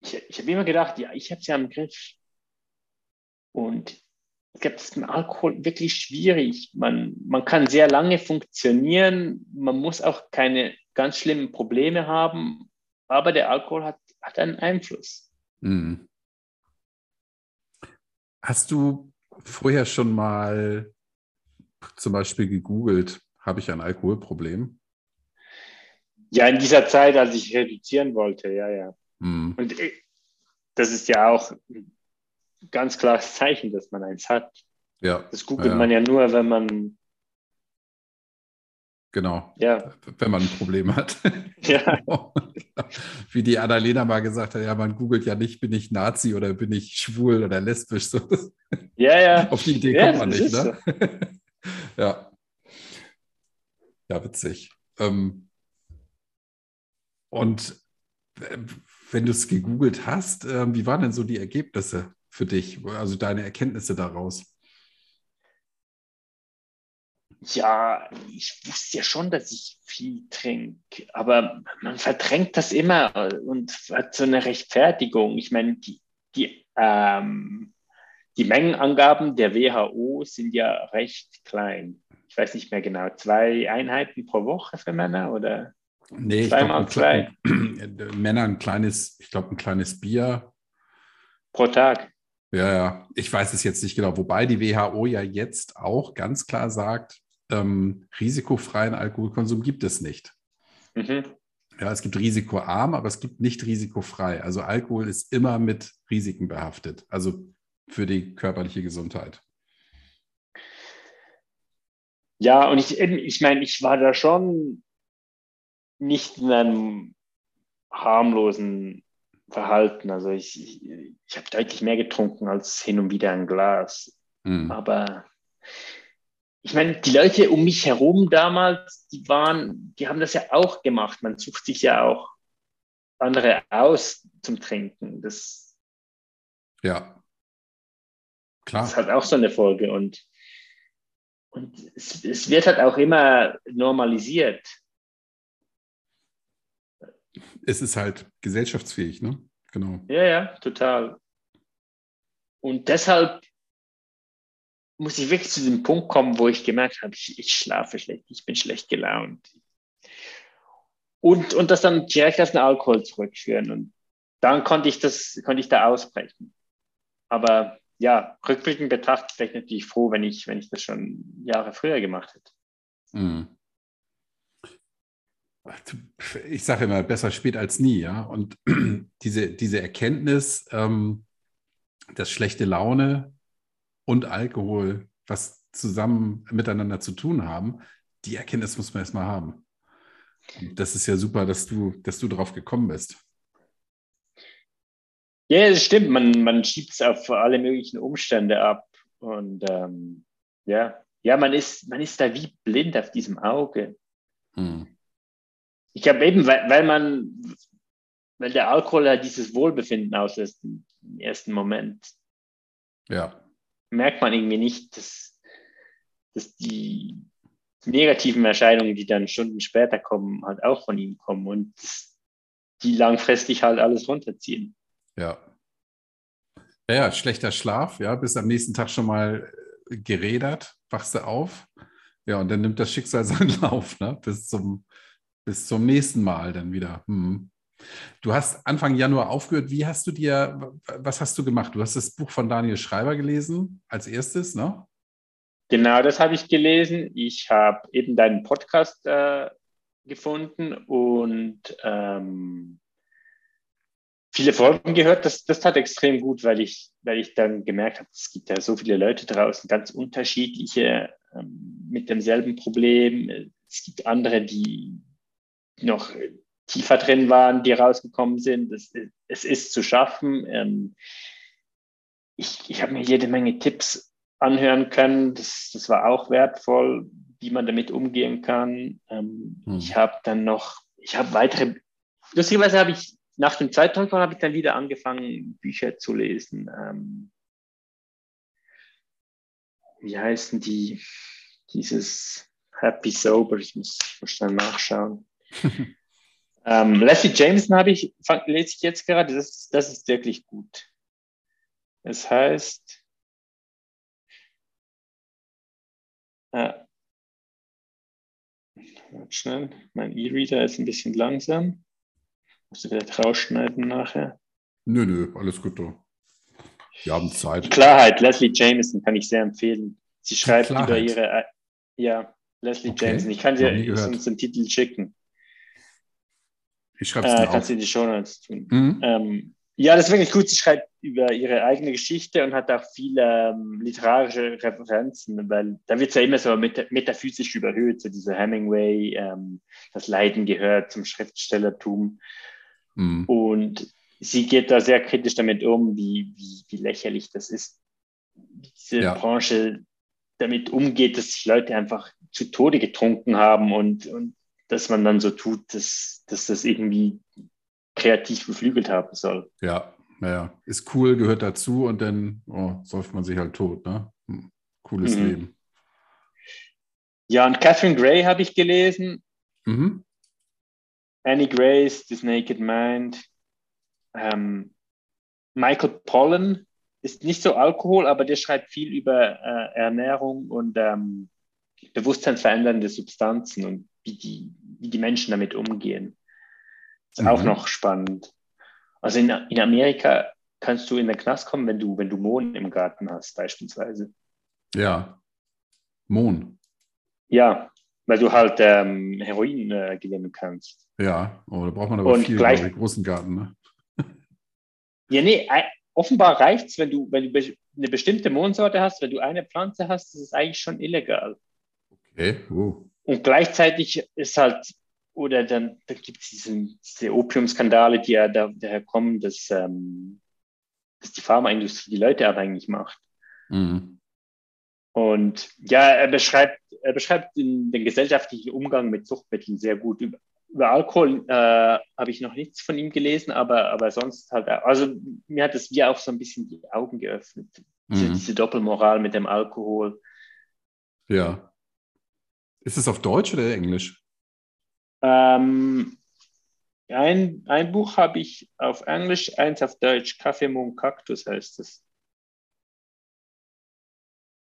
ich, ich habe immer gedacht, ja, ich habe sie am Griff. Und ich glaube, das ist mit Alkohol wirklich schwierig. Man, man kann sehr lange funktionieren. Man muss auch keine ganz schlimmen Probleme haben. Aber der Alkohol hat, hat einen Einfluss. Mhm. Hast du vorher schon mal zum Beispiel gegoogelt, habe ich ein Alkoholproblem? Ja, in dieser Zeit, als ich reduzieren wollte, ja, ja. Mhm. Und das ist ja auch ganz klares Zeichen, dass man eins hat. Ja. Das googelt ja. man ja nur, wenn man. Genau. Ja. Wenn man ein Problem hat. Ja. Wie die Annalena mal gesagt hat, ja, man googelt ja nicht, bin ich Nazi oder bin ich schwul oder lesbisch. So. Ja, ja. Auf die Idee ja, kommt man nicht, ne? So. ja. Ja, witzig. Ähm, und wenn du es gegoogelt hast, äh, wie waren denn so die Ergebnisse für dich, also deine Erkenntnisse daraus? Ja, ich wusste ja schon, dass ich viel trinke, aber man verdrängt das immer und hat so eine Rechtfertigung. Ich meine, die, die, ähm, die Mengenangaben der WHO sind ja recht klein. Ich weiß nicht mehr genau, zwei Einheiten pro Woche für Männer oder? Nee, Zweimal ich glaube, ein Männer ein kleines, ich glaube, ein kleines Bier. Pro Tag. Ja, ja. Ich weiß es jetzt nicht genau. Wobei die WHO ja jetzt auch ganz klar sagt, ähm, risikofreien Alkoholkonsum gibt es nicht. Mhm. Ja, es gibt risikoarm, aber es gibt nicht risikofrei. Also Alkohol ist immer mit Risiken behaftet, also für die körperliche Gesundheit. Ja, und ich, ich meine, ich war da schon nicht in einem harmlosen Verhalten. Also ich, ich, ich habe deutlich mehr getrunken als hin und wieder ein Glas. Mhm. Aber ich meine, die Leute um mich herum damals, die waren, die haben das ja auch gemacht. Man sucht sich ja auch andere aus zum Trinken. Das, ja, klar. Das hat auch so eine Folge und, und es, es wird halt auch immer normalisiert es ist halt gesellschaftsfähig, ne? Genau. Ja, ja, total. Und deshalb muss ich wirklich zu dem Punkt kommen, wo ich gemerkt habe, ich, ich schlafe schlecht, ich bin schlecht gelaunt. Und, und das dann direkt auf den Alkohol zurückführen. Und dann konnte ich das, konnte ich da ausbrechen. Aber ja, rückblickend betrachtet wäre ich natürlich froh, wenn ich, wenn ich das schon Jahre früher gemacht hätte. Mhm ich sage immer, besser spät als nie, ja. Und diese, diese Erkenntnis, ähm, dass schlechte Laune und Alkohol was zusammen miteinander zu tun haben, die Erkenntnis muss man erstmal haben. Und das ist ja super, dass du, dass du drauf gekommen bist. Ja, das stimmt. Man, man schiebt es auf alle möglichen Umstände ab. Und ähm, ja, ja, man ist, man ist da wie blind auf diesem Auge. Hm. Ich glaube eben, weil, weil man, weil der Alkohol ja dieses Wohlbefinden auslöst im ersten Moment. Ja. Merkt man irgendwie nicht, dass, dass die negativen Erscheinungen, die dann Stunden später kommen, halt auch von ihm kommen und die langfristig halt alles runterziehen. Ja. Ja, ja, schlechter Schlaf, ja, bis am nächsten Tag schon mal gerädert, wachst du auf. Ja, und dann nimmt das Schicksal seinen Lauf, ne? Bis zum, bis zum nächsten Mal dann wieder. Hm. Du hast Anfang Januar aufgehört. Wie hast du dir, was hast du gemacht? Du hast das Buch von Daniel Schreiber gelesen als erstes, ne? Genau, das habe ich gelesen. Ich habe eben deinen Podcast äh, gefunden und ähm, viele Folgen gehört. Das, das tat extrem gut, weil ich, weil ich dann gemerkt habe, es gibt ja so viele Leute draußen, ganz unterschiedliche ähm, mit demselben Problem. Es gibt andere, die noch tiefer drin waren, die rausgekommen sind. Es, es ist zu schaffen. Ähm, ich ich habe mir jede Menge Tipps anhören können. Das, das war auch wertvoll, wie man damit umgehen kann. Ähm, hm. Ich habe dann noch, ich habe weitere, lustigerweise habe ich nach dem Teil habe ich dann wieder angefangen, Bücher zu lesen. Ähm, wie heißen die? Dieses Happy Sober, ich muss schnell nachschauen. ähm, Leslie Jameson habe ich, lese ich jetzt gerade, das, das ist wirklich gut. Es heißt, äh, schnell, mein E-Reader ist ein bisschen langsam. Musst du vielleicht rausschneiden nachher? Nö, nö, alles gut. Du. Wir haben Zeit. Klarheit, Leslie Jameson kann ich sehr empfehlen. Sie schreibt über ihre, ja, Leslie okay. Jameson. Ich kann dir sonst den Titel schicken. Ich schreibe es äh, Kannst du in die Show Notes tun. Mhm. Ähm, ja, das ist wirklich gut. Sie schreibt über ihre eigene Geschichte und hat auch viele ähm, literarische Referenzen, weil da wird es ja immer so met metaphysisch überhöht, so dieser Hemingway, ähm, das Leiden gehört zum Schriftstellertum. Mhm. Und sie geht da sehr kritisch damit um, wie, wie, wie lächerlich das ist, diese ja. Branche damit umgeht, dass sich Leute einfach zu Tode getrunken haben und, und dass man dann so tut, dass, dass das irgendwie kreativ beflügelt haben soll. Ja, naja, ist cool, gehört dazu und dann oh, säuft man sich halt tot. Ne? Hm, cooles mhm. Leben. Ja, und Catherine Gray habe ich gelesen. Mhm. Annie Grace, This Naked Mind. Ähm, Michael Pollan ist nicht so Alkohol, aber der schreibt viel über äh, Ernährung und ähm, bewusstseinsverändernde Substanzen und wie die, wie die Menschen damit umgehen. Ist mhm. auch noch spannend. Also in, in Amerika kannst du in den Knast kommen, wenn du, wenn du Mohn im Garten hast, beispielsweise. Ja. Mohn. Ja, weil du halt ähm, Heroin äh, gewinnen kannst. Ja, oh, da braucht man aber Und viel, gleich, ich, großen Garten. Ne? ja, nee, offenbar reicht es, wenn du, wenn du eine bestimmte Mohnsorte hast, wenn du eine Pflanze hast, das ist eigentlich schon illegal. Okay. Uh. Und gleichzeitig ist halt oder dann, dann gibt es diese Opiumskandale, die ja da, daher kommen, dass, ähm, dass die Pharmaindustrie die Leute abhängig macht. Mhm. Und ja, er beschreibt, er beschreibt den, den, gesellschaftlichen Umgang mit Suchtmitteln sehr gut. Über, über Alkohol äh, habe ich noch nichts von ihm gelesen, aber, aber sonst halt, also mir hat es wie auch so ein bisschen die Augen geöffnet. Mhm. Diese, diese Doppelmoral mit dem Alkohol. Ja. Ist es auf Deutsch oder Englisch? Ähm, ein, ein Buch habe ich auf Englisch, eins auf Deutsch. Kaffee, Moon, Kaktus heißt es.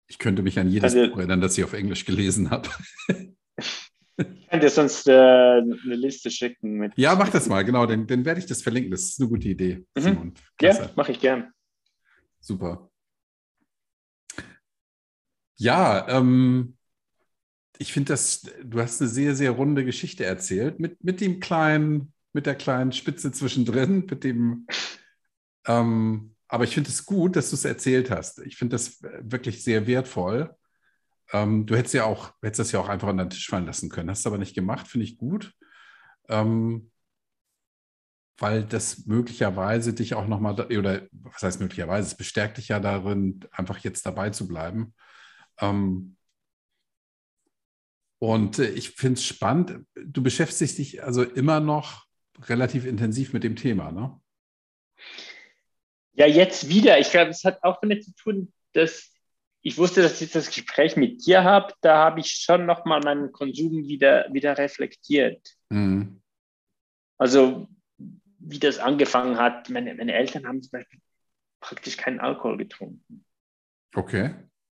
Ich könnte mich an jedes also, Buch erinnern, das ich auf Englisch gelesen habe. ich kann dir sonst äh, eine Liste schicken. Mit ja, mach das mal, genau. Dann, dann werde ich das verlinken. Das ist eine gute Idee. Mhm. Ja, mache ich gern. Super. Ja, ähm, ich finde das, du hast eine sehr, sehr runde Geschichte erzählt, mit, mit dem kleinen, mit der kleinen Spitze zwischendrin, mit dem, ähm, aber ich finde es gut, dass du es erzählt hast. Ich finde das wirklich sehr wertvoll. Ähm, du hättest ja auch, hättest das ja auch einfach an den Tisch fallen lassen können, hast du aber nicht gemacht, finde ich gut. Ähm, weil das möglicherweise dich auch nochmal, oder was heißt möglicherweise, es bestärkt dich ja darin, einfach jetzt dabei zu bleiben. Ähm, und äh, ich finde es spannend, du beschäftigst dich also immer noch relativ intensiv mit dem Thema, ne? Ja, jetzt wieder. Ich glaube, es hat auch damit zu tun, dass ich wusste, dass ich das Gespräch mit dir habe. Da habe ich schon nochmal meinen Konsum wieder, wieder reflektiert. Mhm. Also, wie das angefangen hat. Meine, meine Eltern haben zum Beispiel praktisch keinen Alkohol getrunken. Okay.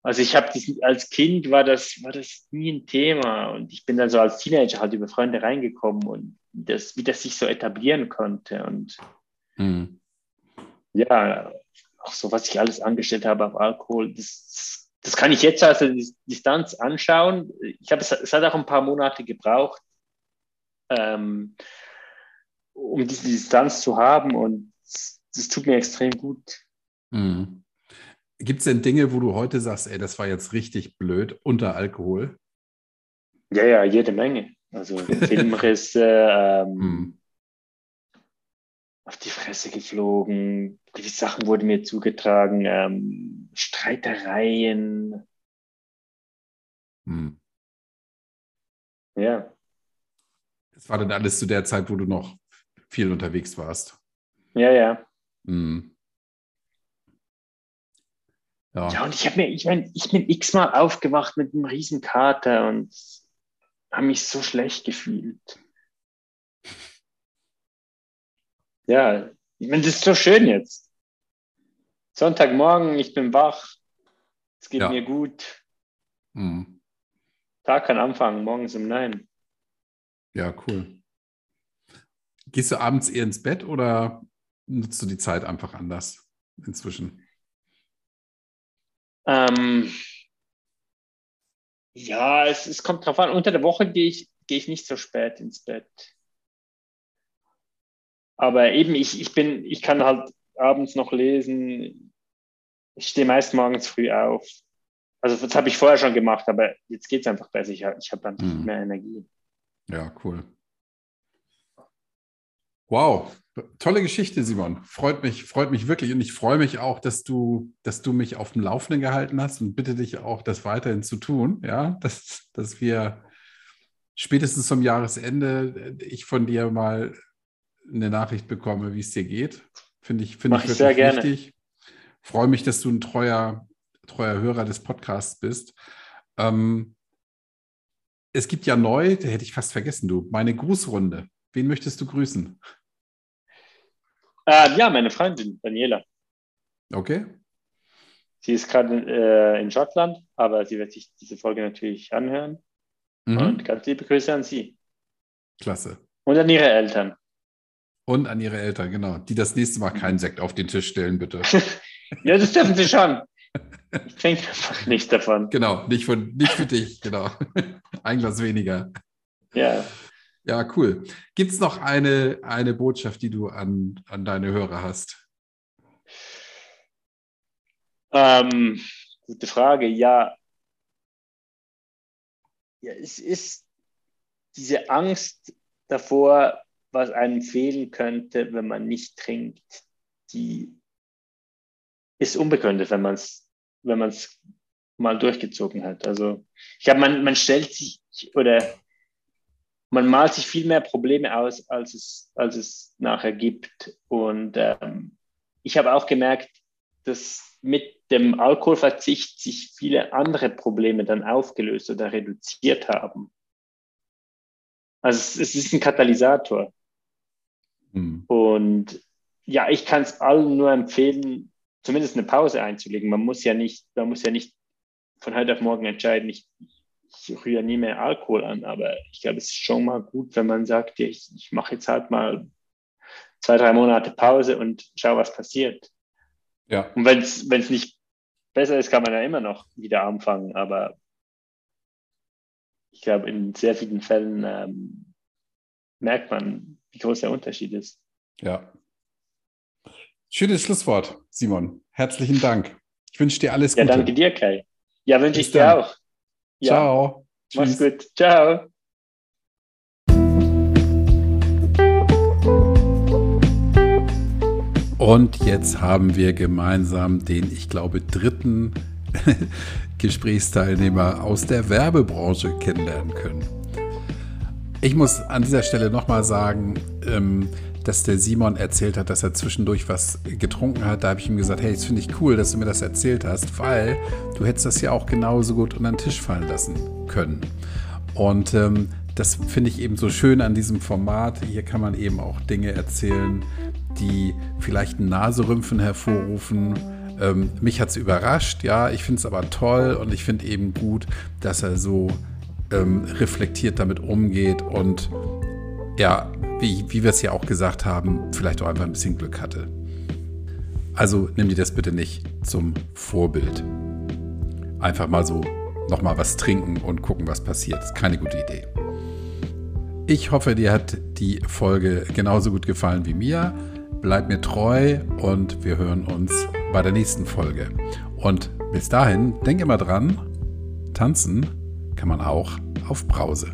Also ich habe als Kind war das, war das nie ein Thema und ich bin dann so als Teenager halt über Freunde reingekommen und das, wie das sich so etablieren konnte und mhm. ja, auch so, was ich alles angestellt habe auf Alkohol, das, das kann ich jetzt aus der Distanz anschauen. Ich habe es, es hat auch ein paar Monate gebraucht, ähm, um diese Distanz zu haben und das tut mir extrem gut. Mhm. Gibt es denn Dinge, wo du heute sagst, ey, das war jetzt richtig blöd unter Alkohol? Ja, ja, jede Menge. Also Filmrisse, ähm, hm. auf die Fresse geflogen, die Sachen wurden mir zugetragen, ähm, Streitereien. Hm. Ja. Das war dann alles zu der Zeit, wo du noch viel unterwegs warst. Ja, ja. Hm. Ja. ja, und ich habe mir, ich meine, ich bin x-mal aufgewacht mit einem riesen Kater und habe mich so schlecht gefühlt. Ja, ich meine, das ist so schön jetzt. Sonntagmorgen, ich bin wach, es geht ja. mir gut. Mhm. Tag kann anfangen, morgens um neun. Ja, cool. Gehst du abends eher ins Bett oder nutzt du die Zeit einfach anders inzwischen? Ähm, ja, es, es kommt drauf an. Unter der Woche gehe ich, gehe ich nicht so spät ins Bett. Aber eben, ich, ich bin, ich kann halt abends noch lesen. Ich stehe meist morgens früh auf. Also das habe ich vorher schon gemacht, aber jetzt geht es einfach besser. Ich, ich habe dann mhm. mehr Energie. Ja, cool. Wow, tolle Geschichte, Simon. Freut mich, freut mich wirklich und ich freue mich auch, dass du, dass du mich auf dem Laufenden gehalten hast und bitte dich auch, das weiterhin zu tun. Ja, dass, dass wir spätestens zum Jahresende äh, ich von dir mal eine Nachricht bekomme, wie es dir geht. Finde ich, finde ich wirklich sehr gerne. wichtig. Freue mich, dass du ein treuer, treuer Hörer des Podcasts bist. Ähm, es gibt ja neu, da hätte ich fast vergessen, du, meine Grußrunde. Wen möchtest du grüßen? Äh, ja, meine Freundin, Daniela. Okay. Sie ist gerade äh, in Schottland, aber sie wird sich diese Folge natürlich anhören. Mhm. Und ganz liebe Grüße an sie. Klasse. Und an ihre Eltern. Und an ihre Eltern, genau. Die das nächste Mal keinen Sekt auf den Tisch stellen, bitte. ja, das dürfen sie schon. Ich trinke einfach nicht davon. Genau, nicht, von, nicht für dich, genau. Ein Glas weniger. Ja. Ja, cool. Gibt es noch eine, eine Botschaft, die du an, an deine Hörer hast? Ähm, gute Frage. Ja. ja, es ist diese Angst davor, was einem fehlen könnte, wenn man nicht trinkt, die ist unbegründet, wenn man es wenn mal durchgezogen hat. Also ich glaube, man, man stellt sich oder man malt sich viel mehr Probleme aus, als es, als es nachher gibt. Und ähm, ich habe auch gemerkt, dass mit dem Alkoholverzicht sich viele andere Probleme dann aufgelöst oder reduziert haben. Also es, es ist ein Katalysator. Mhm. Und ja, ich kann es allen nur empfehlen, zumindest eine Pause einzulegen. Man muss ja nicht, man muss ja nicht von heute auf morgen entscheiden, ich, ich rühre nie mehr Alkohol an, aber ich glaube, es ist schon mal gut, wenn man sagt, ich, ich mache jetzt halt mal zwei, drei Monate Pause und schau, was passiert. Ja. Und wenn es nicht besser ist, kann man ja immer noch wieder anfangen, aber ich glaube, in sehr vielen Fällen ähm, merkt man, wie groß der Unterschied ist. Ja. Schönes Schlusswort, Simon. Herzlichen Dank. Ich wünsche dir alles Gute. Ja, danke dir, Kai. Ja, wünsche ich dir auch. Ja. Ciao. Mach's Tschüss. gut. Ciao. Und jetzt haben wir gemeinsam den, ich glaube, dritten Gesprächsteilnehmer aus der Werbebranche kennenlernen können. Ich muss an dieser Stelle nochmal sagen, ähm, dass der Simon erzählt hat, dass er zwischendurch was getrunken hat. Da habe ich ihm gesagt, hey, das finde ich cool, dass du mir das erzählt hast, weil du hättest das ja auch genauso gut unter den Tisch fallen lassen können. Und ähm, das finde ich eben so schön an diesem Format. Hier kann man eben auch Dinge erzählen, die vielleicht ein Naserümpfen hervorrufen. Ähm, mich hat es überrascht, ja, ich finde es aber toll und ich finde eben gut, dass er so ähm, reflektiert damit umgeht und ja, wie, wie wir es ja auch gesagt haben, vielleicht auch einfach ein bisschen Glück hatte. Also nimm dir das bitte nicht zum Vorbild. Einfach mal so nochmal was trinken und gucken, was passiert. Ist keine gute Idee. Ich hoffe, dir hat die Folge genauso gut gefallen wie mir. Bleib mir treu und wir hören uns bei der nächsten Folge. Und bis dahin, denk immer dran, tanzen kann man auch auf Brause.